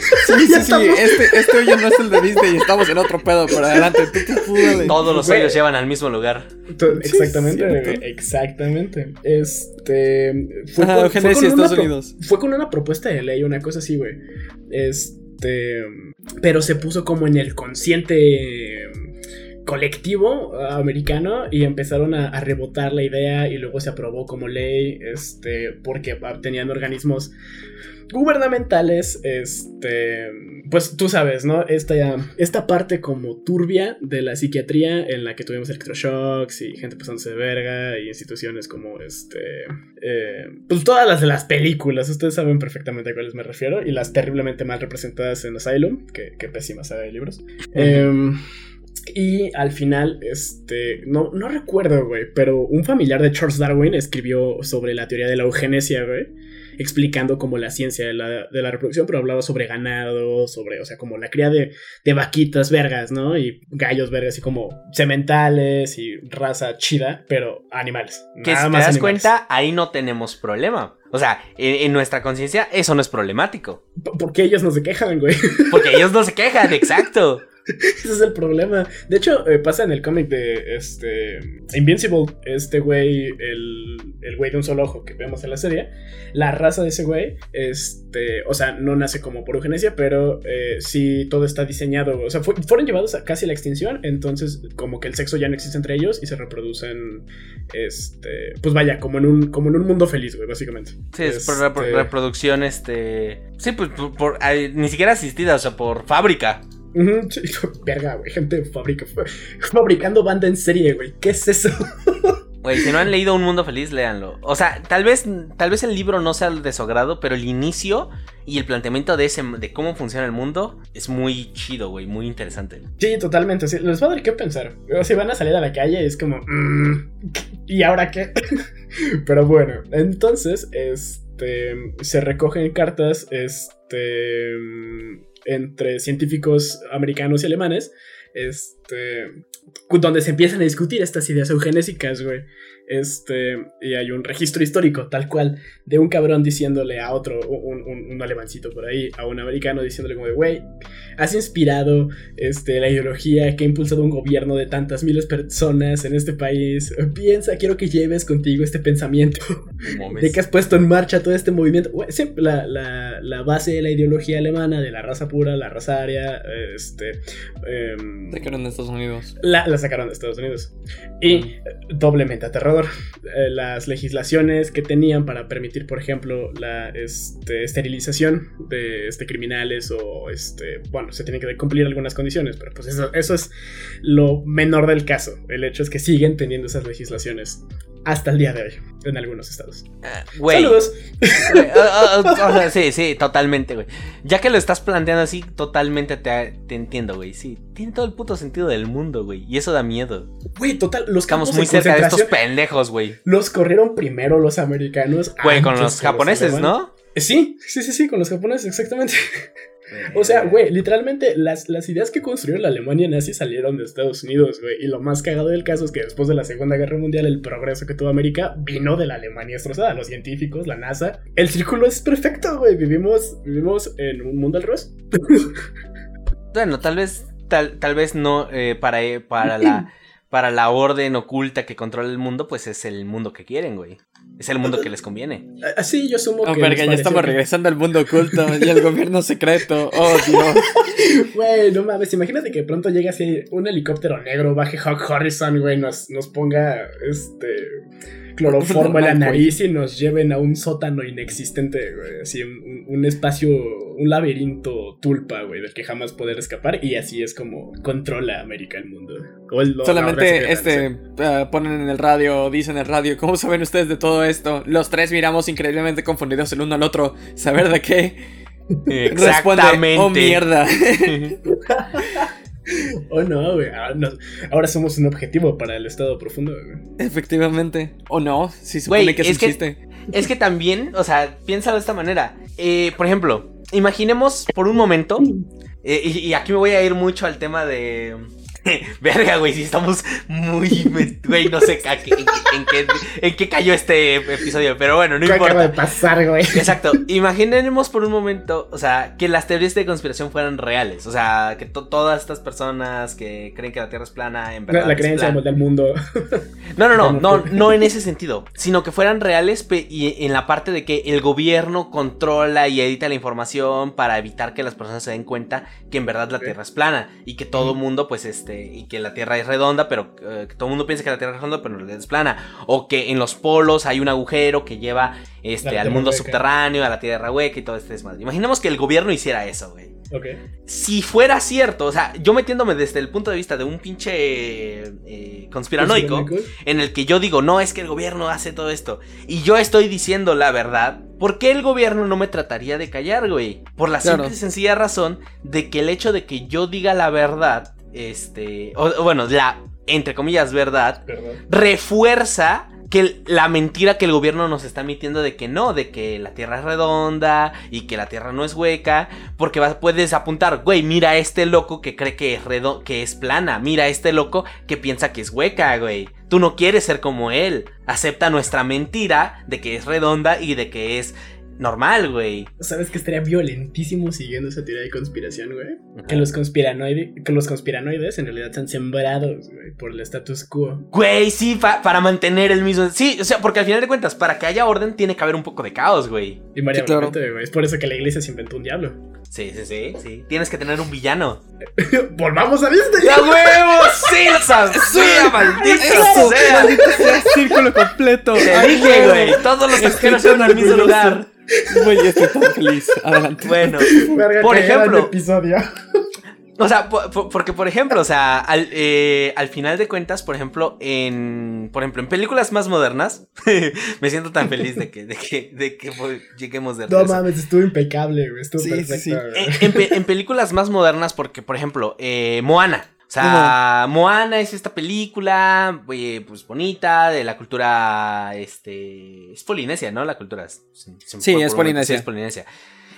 Speaker 3: sí, sí. Este, este hoyo no es el de Disney y estamos en otro pedo. Pero adelante, tú, tú, tú, dale.
Speaker 1: Todos los hoyos llevan al mismo lugar.
Speaker 2: To- Exactamente, exactamente. Este. Fue
Speaker 3: Ajá,
Speaker 2: con,
Speaker 3: Eugenesia,
Speaker 2: fue con
Speaker 3: Estados
Speaker 2: pro-
Speaker 3: Unidos.
Speaker 2: fue con una propuesta de ley, una cosa así, güey. Este. Pero se puso como en el consciente colectivo americano y empezaron a, a rebotar la idea y luego se aprobó como ley, este, porque ah, tenían organismos gubernamentales, este, pues tú sabes, ¿no? Esta, esta parte como turbia de la psiquiatría en la que tuvimos electroshocks y gente pasándose de verga y instituciones como este, eh, pues todas las de las películas, ustedes saben perfectamente a cuáles me refiero y las terriblemente mal representadas en Asylum, que, que pésima saga de libros. Em, y al final, este, no, no recuerdo, güey, pero un familiar de Charles Darwin escribió sobre la teoría de la eugenesia, güey, explicando como la ciencia de la, de la reproducción, pero hablaba sobre ganado, sobre, o sea, como la cría de, de vaquitas vergas, ¿no? Y gallos vergas, y como sementales y raza chida, pero animales.
Speaker 1: Que
Speaker 2: nada
Speaker 1: si te
Speaker 2: más
Speaker 1: das
Speaker 2: animales.
Speaker 1: cuenta, ahí no tenemos problema. O sea, en, nuestra conciencia eso no es problemático.
Speaker 2: Porque ellos no se quejan, güey.
Speaker 1: Porque ellos no se quejan, exacto.
Speaker 2: Ese es el problema. De hecho, eh, pasa en el cómic de este Invincible. Este güey, el, el güey de un solo ojo que vemos en la serie. La raza de ese güey, este, o sea, no nace como por eugenesia, pero eh, sí todo está diseñado. O sea, fu- fueron llevados a casi la extinción. Entonces, como que el sexo ya no existe entre ellos y se reproducen, este, pues vaya, como en un, como en un mundo feliz, güey, básicamente.
Speaker 1: Sí, es por
Speaker 2: Este,
Speaker 1: reproducción, este... Sí, pues por, ni siquiera asistida, o sea, por fábrica.
Speaker 2: Sí, verga, güey, gente fabrica, fabricando banda en serie, güey. ¿Qué es eso?
Speaker 1: Güey, si no han leído Un Mundo Feliz, léanlo. O sea, tal vez, tal vez el libro no sea de su agrado, pero el inicio y el planteamiento de ese, de cómo funciona el mundo es muy chido, güey, muy interesante.
Speaker 2: Sí, totalmente. sí, les va a dar qué pensar. O si van a salir a la calle, es como. mm, ¿Y ahora qué? Pero bueno, entonces, este. Se recogen cartas, este. Entre científicos americanos y alemanes. Este. Donde se empiezan a discutir estas ideas eugenésicas, güey. Este. Y hay un registro histórico, tal cual, de un cabrón diciéndole a otro, un, un, un alemancito por ahí, a un americano, diciéndole como de, güey, has inspirado este, la ideología que ha impulsado un gobierno de tantas miles de personas en este país. Piensa, quiero que lleves contigo este pensamiento de que has puesto en marcha todo este movimiento. Güey, sí, la, la- la base de la ideología alemana, de la raza pura, la raza aria, este... em,
Speaker 3: quedaron en Estados Unidos.
Speaker 2: la, la sacaron de Estados Unidos. Y
Speaker 3: Mm.
Speaker 2: doblemente aterrador. Eh, las legislaciones que tenían para permitir, por ejemplo, la este, esterilización de este, criminales o, este, bueno, se tienen que cumplir algunas condiciones, pero pues eso, eso es lo menor del caso. El hecho es que siguen teniendo esas legislaciones hasta el día de hoy en algunos estados.
Speaker 1: Güey.
Speaker 2: Saludos.
Speaker 1: Güey, ah, ah, ah, o sea, sí, sí, totalmente, güey. Ya que lo estás planteando así, totalmente te, te entiendo, güey. Sí, tiene todo el puto sentido del mundo, güey. Y eso da miedo.
Speaker 2: Güey, total, los
Speaker 1: Estamos muy
Speaker 2: de
Speaker 1: cerca de estos pendejos, güey.
Speaker 2: Los corrieron primero los americanos.
Speaker 1: Güey, con los japoneses. ¿no?
Speaker 2: Sí, sí, sí, sí, con los japoneses, exactamente. O sea, güey, literalmente las, las ideas que construyó la Alemania nazi salieron de Estados Unidos, güey. Y lo más cagado del caso es que después de la Segunda Guerra Mundial, el progreso que tuvo América vino de la Alemania destrozada. Los científicos, la NASA. El círculo es perfecto, güey. Vivimos, vivimos en un mundo al revés.
Speaker 1: Bueno, tal vez, tal, tal vez no eh, para, eh, para la para la orden oculta que controla el mundo, pues es el mundo que quieren, güey. Es el mundo que les conviene.
Speaker 2: Así yo asumo
Speaker 3: Oh,
Speaker 2: que.
Speaker 3: verga, ya estamos
Speaker 2: que-
Speaker 3: regresando al mundo oculto y al gobierno secreto. Oh, Dios.
Speaker 2: Güey, no mames, imagínate que de pronto llega así un helicóptero negro, baje Hawk Harrison, güey, nos, nos ponga este cloroformo en la nariz y nos lleven a un sótano inexistente, güey, así un, espacio, un laberinto tulpa, güey, del que jamás poder escapar y así es como controla América el mundo.
Speaker 3: Solamente este ah, ponen en el radio, dicen en el radio, ¿cómo saben ustedes de todo esto? Los tres miramos increíblemente confundidos el uno al otro. ¿Saber de qué? Responde,
Speaker 1: Exactamente.
Speaker 3: oh mierda.
Speaker 2: Oh no, güey, ahora, nos- ahora somos un objetivo para el estado profundo, güey.
Speaker 3: Efectivamente. O no, si supone
Speaker 1: Güey,
Speaker 3: que es,
Speaker 1: es
Speaker 3: un
Speaker 1: que-
Speaker 3: chiste.
Speaker 1: Es que también, o sea, piénsalo de esta manera. Eh, por ejemplo, imaginemos por un momento, eh, y, y aquí me voy a ir mucho al tema de, Verga, güey, si estamos muy. Güey, no sé a qué- en, qué, en qué- en qué cayó este episodio, pero bueno, no
Speaker 2: ¿Qué acaba de
Speaker 1: importa.
Speaker 2: pasar, güey?
Speaker 1: Exacto, imaginemos por un momento, o sea, que las teorías de conspiración fueran reales, o sea, que to- todas estas personas que creen que la Tierra es plana, en verdad
Speaker 2: La, la
Speaker 1: es
Speaker 2: creencia
Speaker 1: plana.
Speaker 2: del mundo.
Speaker 1: No, no, no, no, no en ese sentido, sino que fueran reales y en la parte de que el gobierno controla y edita la información para evitar que las personas se den cuenta que en verdad la. Tierra es plana y que todo mundo, pues, este, y que la Tierra es redonda, pero eh, que todo el mundo piensa que la Tierra es redonda, pero en realidad es plana, o que en los polos hay un agujero que lleva, este, al mundo
Speaker 2: hueca.
Speaker 1: subterráneo, a la Tierra hueca y todo este desmadre. Imaginemos que el gobierno hiciera eso, güey
Speaker 2: Ok.
Speaker 1: si fuera cierto, o sea, yo metiéndome desde el punto de vista de un pinche eh, conspiranoico, en el que yo digo, no, es que el gobierno hace todo esto, y yo estoy diciendo la verdad, ¿por qué el gobierno no me trataría de callar, güey? Por la
Speaker 3: Claro.
Speaker 1: simple y sencilla razón de que el hecho de que yo diga la verdad, este, o, bueno, la, entre comillas, verdad, refuerza que la mentira que el gobierno nos está emitiendo de que no, de que la Tierra es redonda y que la Tierra no es hueca, porque vas- puedes apuntar, güey, mira a este loco que cree que es redo que es plana, mira a este loco que piensa que es hueca, güey. Tú no quieres ser como él. Acepta nuestra mentira de que es redonda y de que es normal, güey.
Speaker 2: ¿Sabes que estaría violentísimo siguiendo esa teoría de conspiración, güey? Que los, conspiranoides, que los conspiranoides en realidad están sembrados, güey, por el status quo.
Speaker 1: Güey, sí, pa- para mantener el mismo... Sí, o sea, porque al final de cuentas, para que haya orden tiene que haber un poco de caos, güey.
Speaker 2: Invariablemente, güey. Es por eso que la iglesia se inventó un diablo.
Speaker 1: Sí, sí, sí, sí. Tienes que tener un villano.
Speaker 2: ¡Volvamos a Disney!
Speaker 1: ¡A huevo! ¡Sí lo sabía, maldito
Speaker 3: Eso,
Speaker 1: sea!
Speaker 3: maldito sea, círculo completo.
Speaker 1: Te dije, güey. Todos los extranjeros son al mismo lugar.
Speaker 3: Güey, estoy tan feliz. Adelante.
Speaker 1: Bueno,
Speaker 2: Verga,
Speaker 1: Por ejemplo.
Speaker 2: episodio.
Speaker 1: o sea, po- po- porque por ejemplo, o sea, al, eh, al final de cuentas, por ejemplo, en, por ejemplo, en películas más modernas, me siento tan feliz de que, de que, de que pues, lleguemos de
Speaker 2: No
Speaker 1: regreso.
Speaker 2: mames, estuvo impecable, güey. Estuvo
Speaker 3: Sí,
Speaker 2: perfecto.
Speaker 3: sí.
Speaker 2: güey.
Speaker 1: En, en pe- en películas más modernas, porque, por ejemplo, eh, Moana. O sea, Moana es esta película, eh, pues bonita, de la cultura, este, es polinesia, ¿no? La cultura. se-
Speaker 3: Sí, es polinesia.
Speaker 1: Sí, es polinesia.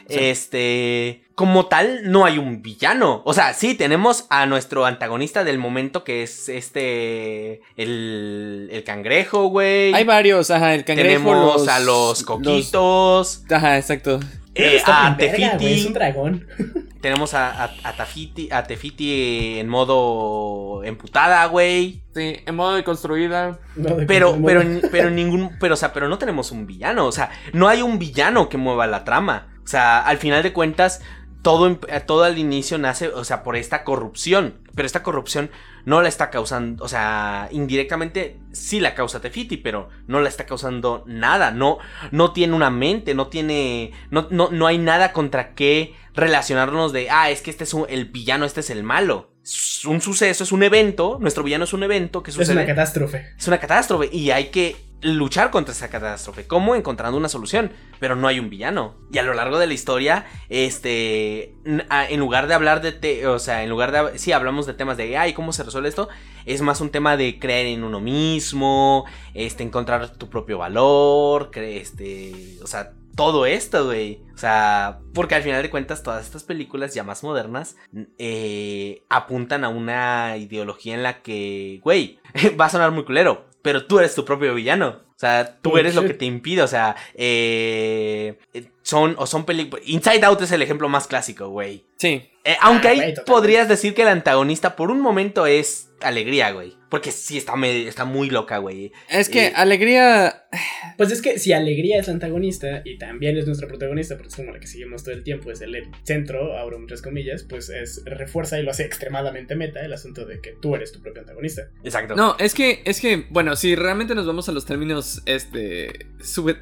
Speaker 1: Este, como tal, no hay un villano. O sea, sí, tenemos a nuestro antagonista del momento que es este, el, el cangrejo, güey.
Speaker 3: Hay varios, ajá, el cangrejo.
Speaker 1: Tenemos
Speaker 3: los-
Speaker 1: a los coquitos.
Speaker 3: Ajá, exacto.
Speaker 1: Eh, a
Speaker 2: verga, güey, Es
Speaker 1: Tefiti.
Speaker 2: un dragón.
Speaker 1: Tenemos a, a, a Tafiti, a Tefiti en modo emputada, güey.
Speaker 3: Sí, en modo de construida.
Speaker 2: No, de
Speaker 1: Pero, pero, pero ningún, pero, o sea, pero no tenemos un villano. O sea, no hay un villano que mueva la trama. O sea, al final de cuentas, todo, em- todo al inicio nace, o sea, por esta corrupción. Pero esta corrupción no la está causando, o sea, indirectamente sí la causa Tefiti, pero no la está causando nada. No, no tiene una mente, no tiene, no, no, no hay nada contra qué relacionarnos de, ah, es que este es un- el villano, este es el malo. Es un suceso, es un evento, nuestro villano es un evento que
Speaker 2: Es
Speaker 1: sucede.
Speaker 2: una catástrofe.
Speaker 1: Es una catástrofe y hay que luchar contra esa catástrofe. ¿Cómo? Encontrando una solución. Pero no hay un villano. Y a lo largo de la historia, este, en lugar de hablar de, te- o sea, en lugar de, sí, hablamos de temas de, ay, ¿cómo se resuelve esto? Es más un tema de creer en uno mismo, este, encontrar tu propio valor, este, o sea, todo esto, güey. O sea, porque al final de cuentas todas estas películas ya más modernas eh, apuntan a una ideología en la que, güey, va a sonar muy culero, pero tú eres tu propio villano. O sea, tú eres lo que te impide, o sea, eh, son, o son películas... Inside Out es el ejemplo más clásico, güey.
Speaker 3: Sí.
Speaker 1: Eh, aunque
Speaker 2: Ah,
Speaker 1: ahí podrías decir que el antagonista por un momento es alegría, güey. Porque sí está, me- está muy loca, güey.
Speaker 3: Es que
Speaker 1: Eh,
Speaker 3: alegría.
Speaker 2: Pues es que si Alegría es la antagonista y también es nuestra protagonista, porque es como la que seguimos todo el tiempo, es el centro, abro muchas comillas, pues es refuerza y lo hace extremadamente meta el asunto de que tú eres tu propio antagonista.
Speaker 1: Exacto.
Speaker 3: No, es que, es que, bueno, si realmente nos vamos a los términos, este,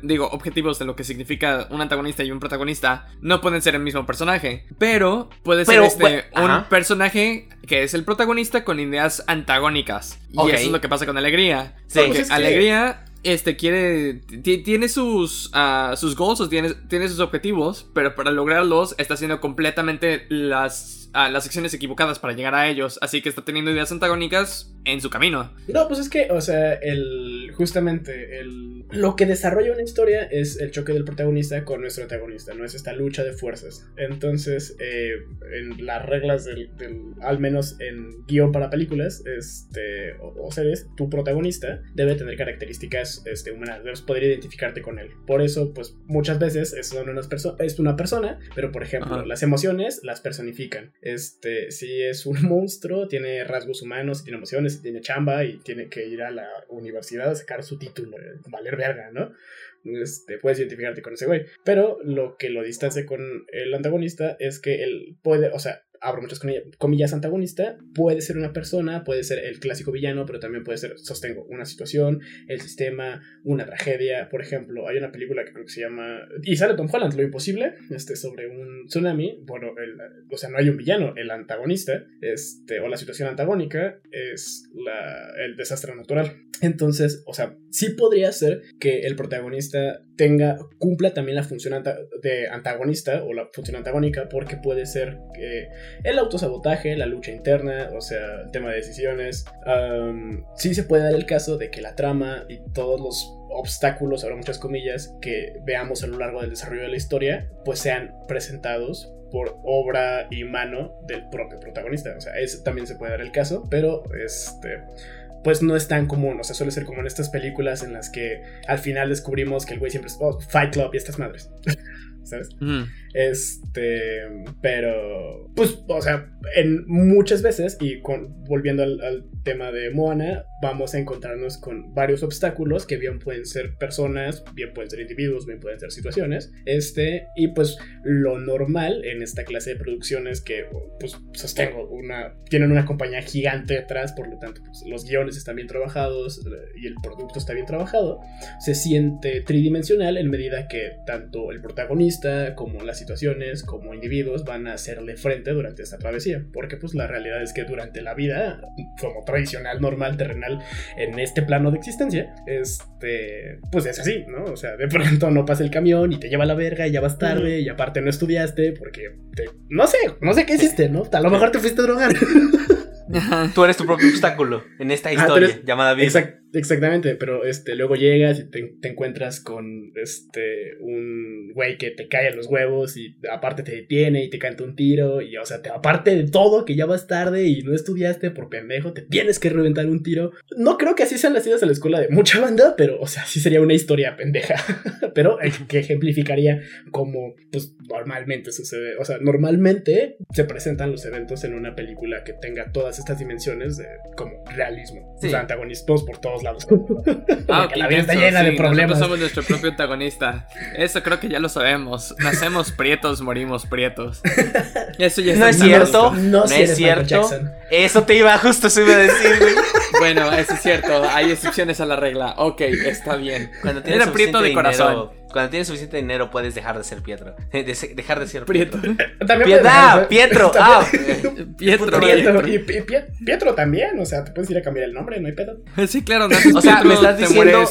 Speaker 3: digo, objetivos de lo que significa un antagonista y un protagonista, no pueden ser el mismo personaje, pero puede ser
Speaker 1: Pero,
Speaker 3: este,
Speaker 1: bueno,
Speaker 3: un personaje que es el protagonista con ideas antagónicas. Y eso es lo que pasa con Alegría.
Speaker 1: Sí.
Speaker 3: Porque
Speaker 2: Pues es que-
Speaker 3: Alegría, este, quiere, ti- tiene sus, ah, sus goals, o tiene, tiene sus objetivos, pero para lograrlos está haciendo completamente las las acciones equivocadas para llegar a ellos, así que está teniendo ideas antagónicas en su camino.
Speaker 2: No, pues es que, o sea, el justamente el lo que desarrolla una historia es el choque del protagonista con nuestro antagonista, no es esta lucha de fuerzas. Entonces, eh, en las reglas del, al menos en guion para películas, este, o, series, tu protagonista debe tener características este, humanas, debes poder identificarte con él. Por eso, pues muchas veces es, una, es una persona, pero por ejemplo, las emociones las personifican. Este, si es un monstruo, tiene rasgos humanos, tiene emociones, tiene chamba y tiene que ir a la universidad a sacar su título, eh, valer verga, ¿no? Este, puedes identificarte con ese güey. Pero lo que lo distancia con el antagonista es que él puede, o sea, abro muchas comillas, antagonista, puede ser una persona, puede ser el clásico villano, pero también puede ser, sostengo, una situación, el sistema, una tragedia. Por ejemplo, hay una película que creo que se llama. Y sale Tom Holland, Lo Imposible, este, sobre un tsunami. Bueno, o sea, no hay un villano, el antagonista, este, o la situación antagónica es la, el desastre natural. Entonces, o sea, sí podría ser que el protagonista tenga, cumpla también la función de antagonista o la función antagónica, porque puede ser que el autosabotaje, la lucha interna, o sea, el tema de decisiones. sí se puede dar el caso de que la trama y todos los obstáculos, ahora muchas comillas, que veamos a lo largo del desarrollo de la historia, pues sean presentados por obra y mano del propio protagonista. O sea, eso también se puede dar el caso, pero este pues no es tan común. O sea, suele ser como en estas películas en las que al final descubrimos que el güey siempre es oh, Fight Club y estas madres. ¿Sabes? Este, pero, pues, o sea, en muchas veces, y con, volviendo al, tema de Moana, vamos a encontrarnos con varios obstáculos que bien pueden ser personas, bien pueden ser individuos, bien pueden ser situaciones. Este, y pues lo normal en esta clase de producciones que, pues, sostengo, una, tienen una compañía gigante detrás, por lo tanto, pues, los guiones están bien trabajados eh, y el producto está bien trabajado, se siente tridimensional en medida que tanto el protagonista como las situaciones, como individuos van a hacerle frente durante esta travesía, porque pues la realidad es que durante la vida, como tradicional, normal, terrenal, en este plano de existencia, este, pues es así, ¿no? O sea, de pronto no pasa el camión y te lleva a la verga y ya vas tarde y aparte no estudiaste porque, no sé, no sé qué hiciste, ¿no? A lo mejor te fuiste a drogar.
Speaker 1: Tú eres tu propio obstáculo en esta historia llamada vida.
Speaker 2: Exactamente, pero este, luego llegas y te, encuentras con este, un güey que te cae a los huevos y aparte te detiene y te canta un tiro y, o sea, te, aparte de todo, que ya vas tarde y no estudiaste por pendejo, te tienes que reventar un tiro. No creo que así sean las idas a la escuela de mucha banda, pero, o sea, sí sería una historia pendeja, pero que ejemplificaría como, pues, normalmente sucede. O sea, normalmente se presentan los eventos en una película que tenga todas estas dimensiones de como realismo. O sea, antagonistas por todos lados.
Speaker 3: Ah, la vida está llena de problemas. Nosotros somos nuestro propio antagonista. Eso creo que ya lo sabemos. Nacemos prietos, morimos prietos.
Speaker 1: Eso ya no es cierto. No, es cierto. Eso te iba justo se iba a decir,
Speaker 3: Bueno, eso es cierto. Hay excepciones a la regla. Ok, está bien.
Speaker 1: Cuando tienes Era prieto de corazón. Cuando tienes suficiente dinero puedes dejar de ser Pietro. dejar de ser Prieto. También
Speaker 2: ah, Pietro. Ah, Pietro. Pietro. Y, Pietro también. O sea, te puedes ir a cambiar el nombre, no hay pedo.
Speaker 3: Sí, claro. o sea, me estás diciendo.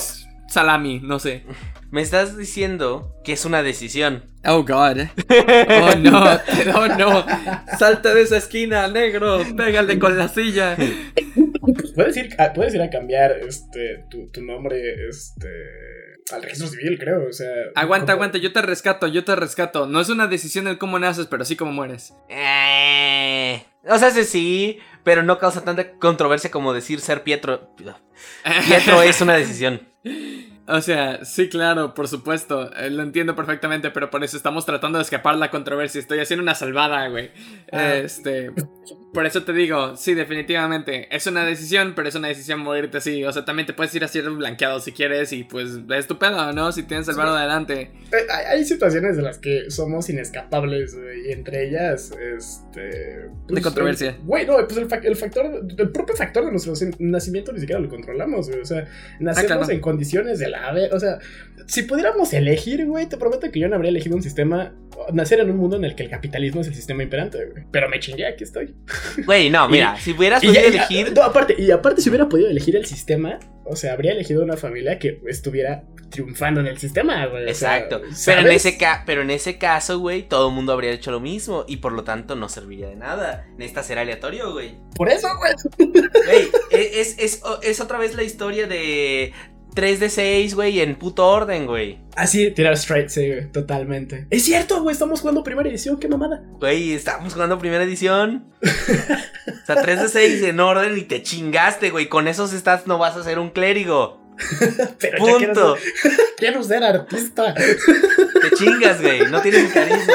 Speaker 3: Salami, no sé.
Speaker 1: Me estás diciendo que es una decisión.
Speaker 3: Oh, God. Oh, no. Oh, no. Salta de esa esquina, negro. Pégale con la silla.
Speaker 2: Puedes ir, a, puedes ir a cambiar este, tu, tu nombre este, al registro civil, creo. O sea.
Speaker 3: Aguanta, aguanta, yo te rescato, yo te rescato. No es una decisión el cómo naces, pero sí cómo mueres.
Speaker 1: Eh, o sea, sí, pero no causa tanta controversia como decir ser Pietro. Pietro es una decisión.
Speaker 3: O sea, sí, claro, por supuesto. Eh, lo entiendo perfectamente, pero por eso estamos tratando de escapar la controversia. Estoy haciendo una salvada, güey. Ah. Este. Por eso te digo, sí, definitivamente. Es una decisión, pero es una decisión morirte así. O sea, también te puedes ir así blanqueado si quieres y pues es tu pedo, ¿no? Si tienes el varo adelante.
Speaker 2: Eh, hay, situaciones de las que somos inescapables, y entre ellas, este.
Speaker 3: Pues, de controversia.
Speaker 2: Güey, no, pues el, factor, el propio factor de nuestro nacimiento ni siquiera lo controlamos, güey. O sea, nacemos ah, en condiciones de la. O sea, si pudiéramos elegir, güey, te prometo que yo no habría elegido un sistema. Nacer en un mundo en el que el capitalismo es el sistema imperante, güey. Pero me chingué, aquí estoy.
Speaker 1: Güey, no, mira, si hubieras podido elegir.
Speaker 2: aparte, y aparte, si hubiera podido elegir el sistema, o sea, habría elegido una familia que estuviera triunfando en el sistema, güey. o sea,
Speaker 1: Exacto. pero, en ese ca- pero en ese caso, güey, todo el mundo habría hecho lo mismo y por lo tanto no serviría de nada. Necesita ser aleatorio, güey.
Speaker 2: Por eso, güey.
Speaker 1: Güey, e, es, es, es otra vez la historia de 3 de 6, güey, en puto orden, güey.
Speaker 2: Así, tirar straight, sí, güey, totalmente. Es cierto, güey, estamos jugando primera edición, qué mamada.
Speaker 1: Güey, estamos jugando primera edición. O sea, 3 de 6 en orden y te chingaste, güey. Con esos stats no vas a ser un clérigo.
Speaker 2: Pero ya quiero
Speaker 1: Punto.
Speaker 2: ser, quiero ser artista.
Speaker 1: Te chingas, güey. No tienes carisma.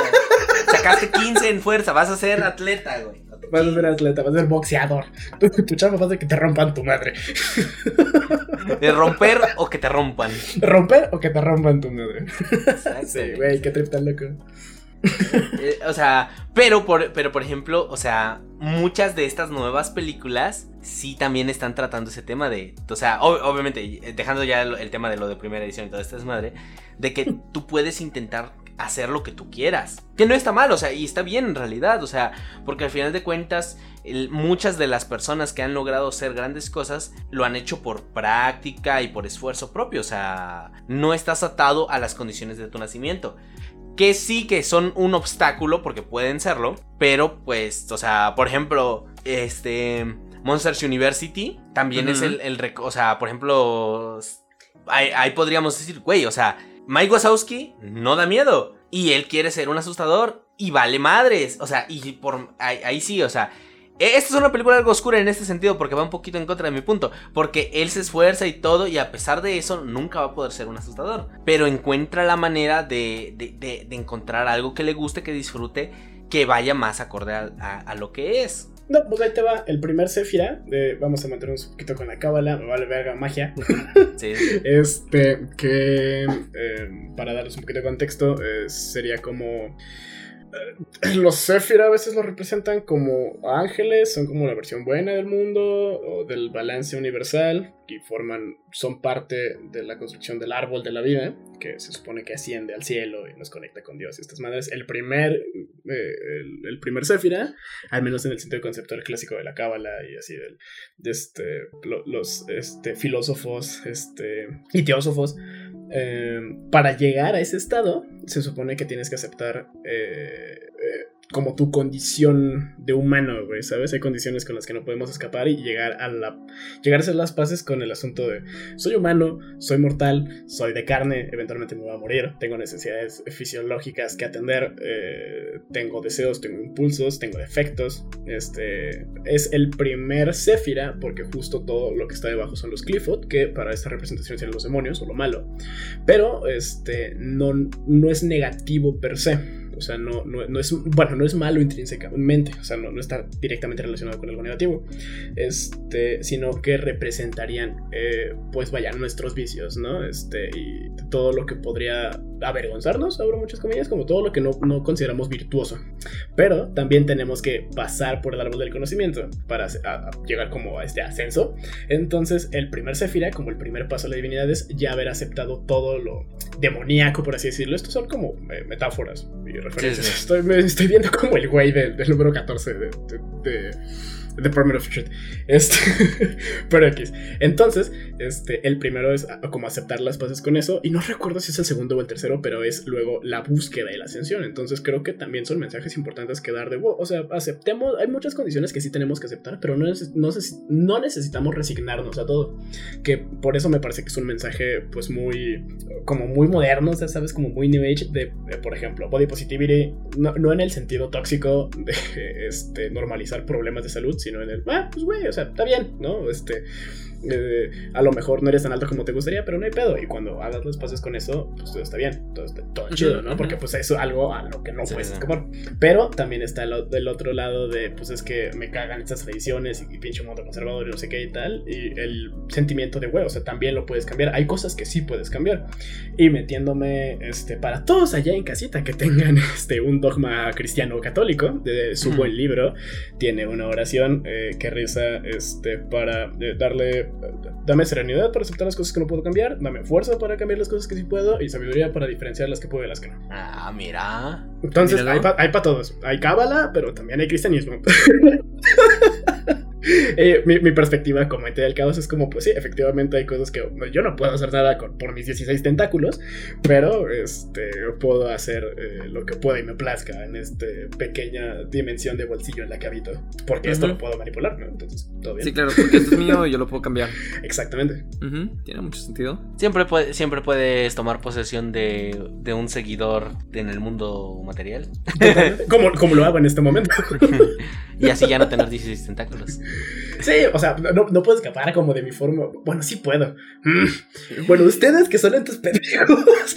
Speaker 1: Sacaste 15 en fuerza. Vas a ser atleta, güey.
Speaker 2: Vas a ser atleta, vas a ser boxeador. Tu, tu chamba va a ser que te rompan tu madre.
Speaker 1: De romper o que te rompan.
Speaker 2: ¿Romper o que te rompan tu madre? Sí, güey, qué trip tan loco.
Speaker 1: Eh, o sea, pero por, pero por ejemplo, o sea, muchas de estas nuevas películas sí también están tratando ese tema de, o sea, ob- obviamente, eh, dejando ya el, el tema de lo de primera edición y toda esta desmadre, de que tú puedes intentar hacer lo que tú quieras. Que no está mal, o sea, y está bien en realidad, o sea, porque al final de cuentas, el- muchas de las personas que han logrado hacer grandes cosas lo han hecho por práctica y por esfuerzo propio, o sea, no estás atado a las condiciones de tu nacimiento que sí que son un obstáculo porque pueden serlo, pero pues, o sea, por ejemplo, este Monsters University también es el, el rec- o sea, por ejemplo, ahí, ahí podríamos decir, güey, o sea, Mike Wazowski no da miedo y él quiere ser un asustador y vale madres, o sea, y por ahí, sí, o sea, e- esta es una película algo oscura en este sentido porque va un poquito en contra de mi punto. Porque él se esfuerza y todo y a pesar de eso nunca va a poder ser un asustador. Pero encuentra la manera de, de- de- encontrar algo que le guste, que disfrute, que vaya más acorde a lo que es.
Speaker 2: No, pues ahí te va el primer Sephira. de- vamos a mantenernos un poquito con la cábala. Me vale verga magia.
Speaker 1: Sí.
Speaker 2: Este, que eh, para darles un poquito de contexto, eh, sería como. Los Sephira a veces lo representan como ángeles, son como la versión buena del mundo o del balance universal y forman, son parte de la construcción del árbol de la vida, que se supone que asciende al cielo y nos conecta con Dios y estas madres. El primer, eh, el, primer Sephira, al menos en el sentido conceptual clásico de la cábala y así del, de este, lo- los este, filósofos este, y teósofos, eh, para llegar a ese estado, se supone que tienes que aceptar eh, eh, como tu condición de humano, güey, ¿sabes? Hay condiciones con las que no podemos escapar y llegar a llegar a hacer las paces con el asunto de soy humano, soy mortal, soy de carne, eventualmente me voy a morir, tengo necesidades fisiológicas que atender, eh, tengo deseos, tengo impulsos, tengo defectos, este es el primer Séfira porque justo todo lo que está debajo son los Clifford, que para esta representación serían los demonios o lo malo, pero este no, no es negativo per se. O sea, no, no, no es, bueno, no es malo intrínsecamente, o sea, no, no está directamente relacionado con algo negativo, este, sino que representarían, eh, pues vaya, nuestros vicios, ¿no? Este, y todo lo que podría avergonzarnos, abro muchas comillas, como todo lo que no, no consideramos virtuoso. Pero también tenemos que pasar por el árbol del conocimiento para a- a llegar como a este ascenso. Entonces, el primer Sefira, como el primer paso a la divinidad, es ya haber aceptado todo lo demoníaco, por así decirlo. Estos son como eh, metáforas y referencias.
Speaker 1: Sí, sí.
Speaker 2: Estoy, me estoy viendo como el güey del, del número 14 de, de, de Department of Truth. Este, pero X. Entonces, este, el primero es como aceptar las paces con eso. Y no recuerdo si es el segundo o el tercero, pero es luego la búsqueda y la ascensión. Entonces, creo que también son mensajes importantes que dar de, wow, o sea, aceptemos. Hay muchas condiciones que sí tenemos que aceptar, pero no, no, no necesitamos resignarnos a todo. Que por eso me parece que es un mensaje, pues muy, como muy moderno, o sea, sabes, como muy new age. De, de, por ejemplo, body positivity, no, no en el sentido tóxico de este, normalizar problemas de salud, sino en el, ah, pues güey, o sea, está bien, ¿no? Este, eh, a lo mejor no eres tan alto como te gustaría, pero no hay pedo. Y cuando hagas los pases con eso, pues todo está bien, todo está todo chido, ¿no? Porque pues eso es algo a lo que no
Speaker 1: Sí,
Speaker 2: puedes escapar. Pero también está el, del otro lado de, pues es que me cagan estas tradiciones y, y pinche mundo conservador y no sé qué y tal. Y el sentimiento de, güey, o sea, también lo puedes cambiar. Hay cosas que sí puedes cambiar. Y metiéndome, este, para todos allá en casita que tengan, este, un dogma cristiano católico, de su
Speaker 1: Ujú.
Speaker 2: buen libro, tiene una oración eh, que reza, este, para eh, darle, dame serenidad para aceptar las cosas que no puedo cambiar, dame fuerza para cambiar las cosas que sí puedo y sabiduría para diferenciar las que puedo de las que no.
Speaker 1: Ah, mira.
Speaker 2: Entonces,
Speaker 3: Míralo.
Speaker 2: hay para todos. Hay cábala, pero también hay cristianismo. eh, mi, mi, perspectiva como ente del caos es como, pues sí, efectivamente hay cosas que yo no puedo hacer nada con, por mis 16 tentáculos, pero este, puedo hacer eh, lo que pueda y me plazca en esta pequeña dimensión de bolsillo en la que habito, porque uh -huh. esto lo puedo manipular, ¿no? Entonces, todo bien.
Speaker 3: Sí, claro, porque esto es mío y yo lo puedo cambiar.
Speaker 2: Exactamente.
Speaker 3: Uh -huh. Tiene mucho sentido.
Speaker 1: Siempre, puede, siempre puedes tomar posesión de, de un seguidor en el mundo material.
Speaker 2: como, como lo hago en este momento.
Speaker 1: y así ya no tener 16 tentáculos.
Speaker 2: Sí, o sea, no, no puedo escapar como de mi forma. Bueno, sí puedo. Mm. Bueno, ustedes que son estos pendejos.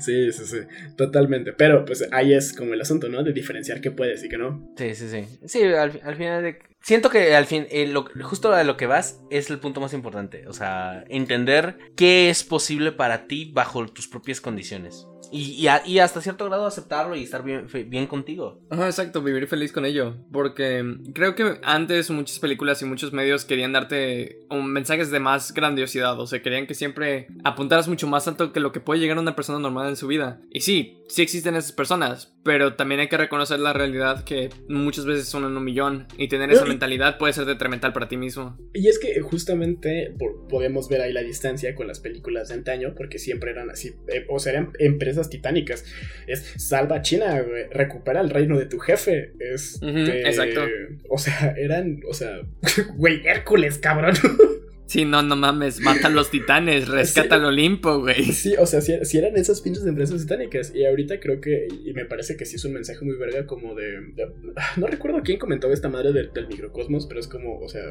Speaker 2: Sí, sí, sí, totalmente. Pero pues ahí es como el asunto, ¿no? De diferenciar qué puedes y qué no.
Speaker 1: Sí, sí, sí. Sí, al, al final de... Siento que al fin, eh, lo, justo a lo que vas es el punto más importante. O sea, entender qué es posible para ti bajo tus propias condiciones. Y, y, a, y, hasta cierto grado aceptarlo y estar bien, bien contigo.
Speaker 3: Ajá, exacto, vivir feliz con ello. Porque creo que antes muchas películas y muchos medios querían darte un, mensajes de más grandiosidad. O sea, querían que siempre apuntaras mucho más alto que lo que puede llegar a una persona normal en su vida. Y sí, sí existen esas personas. Pero también hay que reconocer la realidad que muchas veces son en un millón. Y tener esa mentalidad puede ser detrimental para ti mismo.
Speaker 2: Y es que justamente podemos ver ahí la distancia con las películas de antaño. Porque siempre eran así. Eh, o sea, eran empresas titánicas. Es salva a China, güey, recupera el reino de tu jefe. Es.
Speaker 3: Uh -huh, exacto.
Speaker 2: O sea, eran. O sea, güey, Hércules, cabrón.
Speaker 3: Sí, no, no mames, mata a los titanes, rescata sí, al Olimpo, güey.
Speaker 2: Sí, o sea, si, si, eran esas pinches empresas titánicas. Y ahorita creo que, y me parece que sí es un mensaje muy verga como de... de no recuerdo quién comentó esta madre del, del, microcosmos, pero es como, o sea,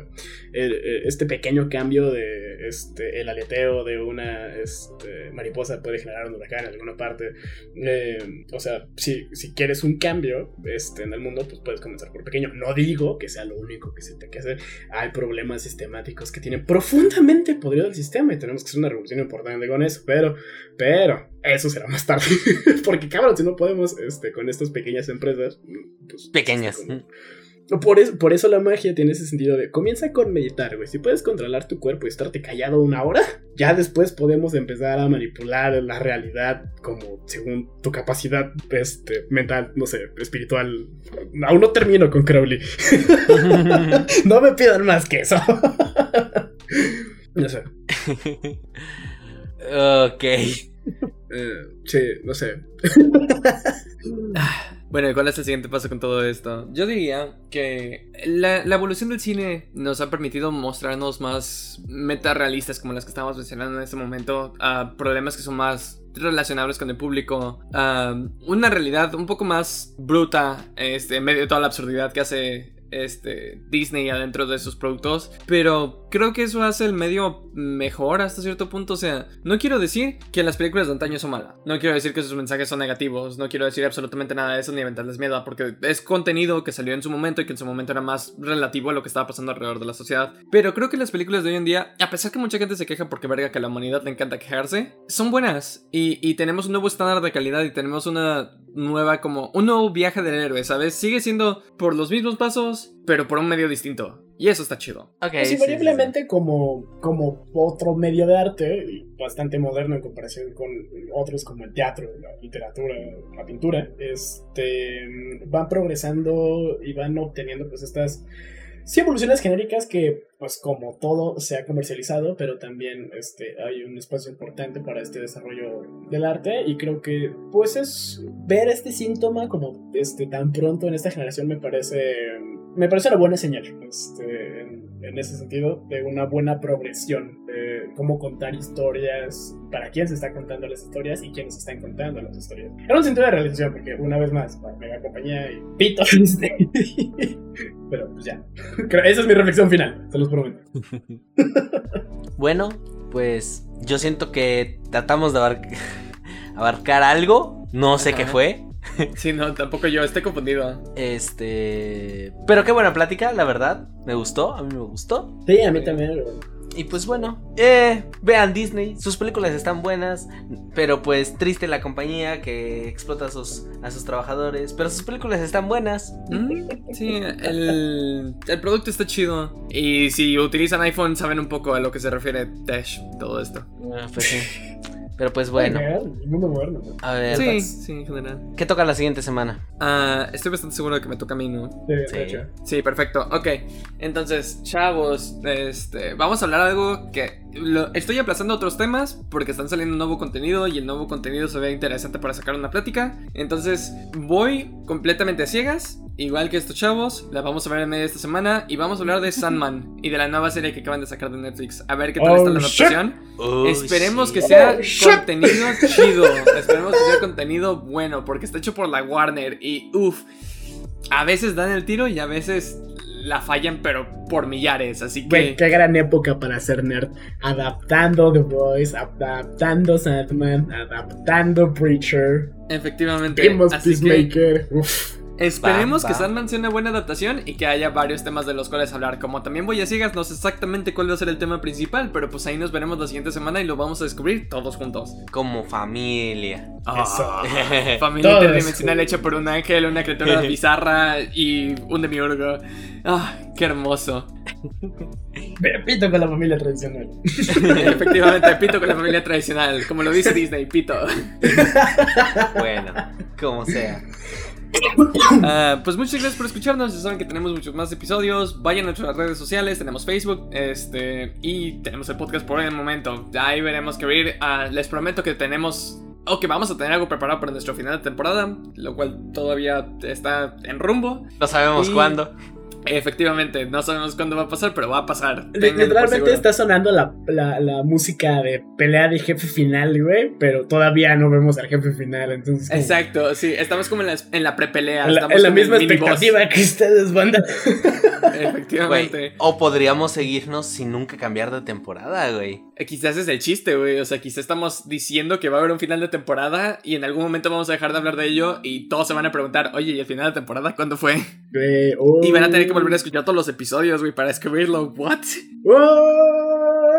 Speaker 2: el, este pequeño cambio de este, el aleteo de una este, mariposa puede generar un huracán en alguna parte. Eh, o sea, si, si quieres un cambio este, en el mundo, pues puedes comenzar por pequeño. No digo que sea lo único que se te que hacer. Hay problemas sistemáticos que tienen profundamente podrido el sistema y tenemos que hacer una revolución importante con eso, pero, pero, eso será más tarde, porque cabrón, si no podemos, este, con estas pequeñas empresas, pues,
Speaker 1: pequeñas.
Speaker 2: Como, por eso, por eso la magia tiene ese sentido de comienza con meditar, güey. Si puedes controlar tu cuerpo y estarte callado una hora, ya después podemos empezar a manipular la realidad como según tu capacidad este, mental, no sé, espiritual. Aún no termino con Crowley. no me pidan más que eso. No sé.
Speaker 1: ok.
Speaker 2: Eh, sí, no sé.
Speaker 3: Bueno, ¿y cuál es el siguiente paso con todo esto? Yo diría que la, la, evolución del cine nos ha permitido mostrarnos más metarealistas como las que estábamos mencionando en este momento, a problemas que son más relacionables con el público, uh, una realidad un poco más bruta este, en medio de toda la absurdidad que hace este, Disney adentro de sus productos. Pero creo que eso hace el medio mejor hasta cierto punto. O sea, no quiero decir que las películas de antaño son malas. No quiero decir que sus mensajes son negativos. No quiero decir absolutamente nada de eso ni inventarles miedo. Porque es contenido que salió en su momento y que en su momento era más relativo a lo que estaba pasando alrededor de la sociedad. Pero creo que las películas de hoy en día, a pesar que mucha gente se queja porque verga que a la humanidad le encanta quejarse, son buenas. Y, y tenemos un nuevo estándar de calidad y tenemos una nueva como un nuevo viaje del héroe, ¿sabes? Sigue siendo por los mismos pasos, pero por un medio distinto. Y eso está chido.
Speaker 2: Okay, pues invariablemente sí, sí, sí. como, como otro medio de arte, bastante moderno en comparación con otros como el teatro, la literatura, la pintura, este, van progresando y van obteniendo pues estas sí evoluciones genéricas que pues como todo se ha comercializado pero también este hay un espacio importante para este desarrollo del arte y creo que pues es ver este síntoma como este tan pronto en esta generación me parece me parece una buena señal este, en, en, ese sentido de una buena progresión de cómo contar historias para quién se está contando las historias y quiénes están contando las historias. En un sentido de realización porque una vez más para mega compañía y pito pero pues ya. Esa es mi reflexión final se los prometo.
Speaker 1: Bueno pues yo siento que tratamos de abarcar, abarcar algo no sé Ajá. qué fue
Speaker 3: Sí, no, tampoco yo, estoy confundido.
Speaker 1: Este. Pero qué buena plática, la verdad. Me gustó, a mí me gustó.
Speaker 2: Sí, a mí también.
Speaker 1: Y pues bueno, eh, vean Disney, sus películas están buenas, pero pues triste la compañía que explota a sus, a sus trabajadores, pero sus películas están buenas.
Speaker 3: Mm, sí, el, el, producto está chido. Y si utilizan iPhone saben un poco a lo que se refiere Dash, todo esto.
Speaker 1: Ah, pues sí. Pero pues bueno,
Speaker 2: El mundo
Speaker 1: a ver,
Speaker 3: Sí, sí, en general.
Speaker 1: ¿qué toca la siguiente semana?
Speaker 3: Ah, estoy bastante seguro de que me toca a mí, ¿no?
Speaker 2: Sí,
Speaker 3: perfecto. Ok. Entonces, chavos, este, vamos a hablar de algo que lo- estoy aplazando otros temas porque están saliendo nuevo contenido y el nuevo contenido se ve interesante para sacar una plática. Entonces, voy completamente a ciegas, igual que estos chavos. La vamos a ver en medio de esta semana y vamos a hablar de Sandman y de la nueva serie que acaban de sacar de Netflix. A ver qué tal
Speaker 2: Oh,
Speaker 3: está la adaptación.
Speaker 1: Uy,
Speaker 3: Esperemos
Speaker 1: sí.
Speaker 3: que sea
Speaker 2: Oh,
Speaker 3: contenido chido. Esperemos que sea contenido bueno. Porque está hecho por la Warner. Y uff. A veces dan el tiro y a veces la fallan, pero por millares. Así
Speaker 2: Güey,
Speaker 3: que.
Speaker 2: qué gran época para ser nerd. Adaptando The Voice, adaptando Sandman, adaptando Preacher.
Speaker 3: Efectivamente.
Speaker 2: Vimos
Speaker 3: Así que
Speaker 2: Peacemaker. Uf.
Speaker 3: Esperemos
Speaker 1: Bam,
Speaker 3: que
Speaker 1: bam.
Speaker 3: Sandman sea una buena adaptación y que haya varios temas de los cuales hablar. Como también voy a ciegas, no sé exactamente cuál va a ser el tema principal. Pero pues ahí nos veremos la siguiente semana y lo vamos a descubrir todos juntos.
Speaker 1: Como familia.
Speaker 3: Ah, familia
Speaker 2: Todos
Speaker 3: interdimensional hecha por un ángel, una criatura bizarra y un demiurgo. Ah, qué hermoso.
Speaker 2: Pito con la familia tradicional.
Speaker 3: Efectivamente, pito con la familia tradicional, como lo dice Disney, pito.
Speaker 1: Bueno, como sea.
Speaker 3: Ah, pues muchas gracias por escucharnos. Ya saben que tenemos muchos más episodios. Vayan a nuestras redes sociales. Tenemos Facebook este, y tenemos el podcast por el momento. Ahí veremos qué ver. Ah, les prometo que tenemos. O que vamos a tener algo preparado para nuestro final de temporada. Lo cual todavía está en rumbo.
Speaker 1: No sabemos
Speaker 3: Y-
Speaker 1: cuándo.
Speaker 3: Efectivamente, no sabemos cuándo va a pasar, pero va a pasar.
Speaker 2: Literalmente está sonando la, la, la música de pelea de jefe final, güey. Pero todavía no vemos al jefe final. Entonces,
Speaker 3: Exacto, sí, estamos como en la, en la prepelea.
Speaker 2: En la, en misma expectativa que ustedes, banda.
Speaker 1: Güey,
Speaker 3: Efectivamente.
Speaker 1: o podríamos seguirnos sin nunca cambiar de temporada, güey.
Speaker 3: Eh, Quizás es el chiste, güey. O sea, quizás estamos diciendo que va a haber un final de temporada y en algún momento vamos a dejar de hablar de ello y todos se van a preguntar, oye, ¿y el final de temporada cuándo fue?
Speaker 2: Güey, oh.
Speaker 3: Y van a tener que volver a escuchar todos los episodios, güey, para escribirlo. ¿What?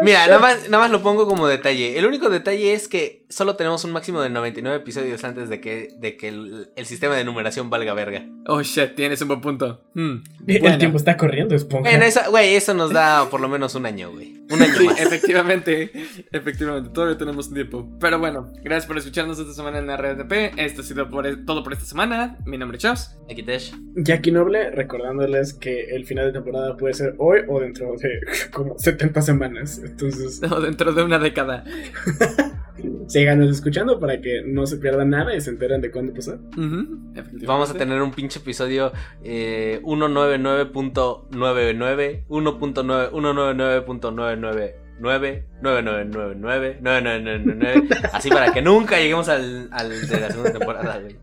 Speaker 1: Mira, nada más, nada más lo pongo como detalle. El único detalle es que solo tenemos un máximo de 99 episodios antes de que, de que el, el sistema de numeración valga verga.
Speaker 3: Oh, shit, tienes un buen punto. Hmm,
Speaker 2: El tiempo está corriendo, esponja.
Speaker 1: Bueno, eso, güey, eso nos da por lo menos un año, güey. Un año
Speaker 3: Sí,
Speaker 1: más.
Speaker 3: efectivamente, efectivamente, todavía tenemos un tiempo. Pero bueno, gracias por escucharnos esta semana en RTP. Esto ha sido por- todo por esta semana. Mi nombre es Chaps.
Speaker 1: Ekitesh.
Speaker 2: Jackie Noble, recordándoles que el final de temporada puede ser hoy o dentro de como 70 semanas. Entonces,
Speaker 3: No, dentro de una década.
Speaker 2: síganos escuchando para que no se pierdan nada y se enteren de cuándo pasó.
Speaker 3: Ujú, efectivamente.
Speaker 1: Vamos a tener un pinche episodio eh, 199.99, 1.9, 199.999. 9999 9999 así para que nunca lleguemos al, al de la segunda temporada, güey.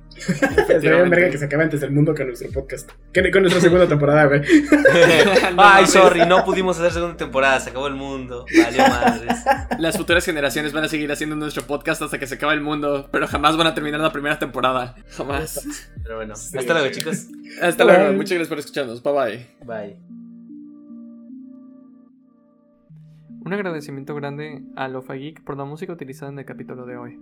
Speaker 2: Verga que se acabe antes del mundo con nuestro podcast. Que con nuestra segunda temporada, güey.
Speaker 1: Ay, sorry, no pudimos hacer segunda temporada, se acabó el mundo. Valió madres.
Speaker 3: Las futuras generaciones van a seguir haciendo nuestro podcast hasta que se acabe el mundo, pero jamás van a terminar la primera temporada. Jamás.
Speaker 1: Pero bueno, hasta luego, chicos.
Speaker 3: Hasta luego. Muchas gracias por escucharnos. Bye bye.
Speaker 1: Bye.
Speaker 3: Un agradecimiento grande a Lofa Geek por la música utilizada en el capítulo de hoy.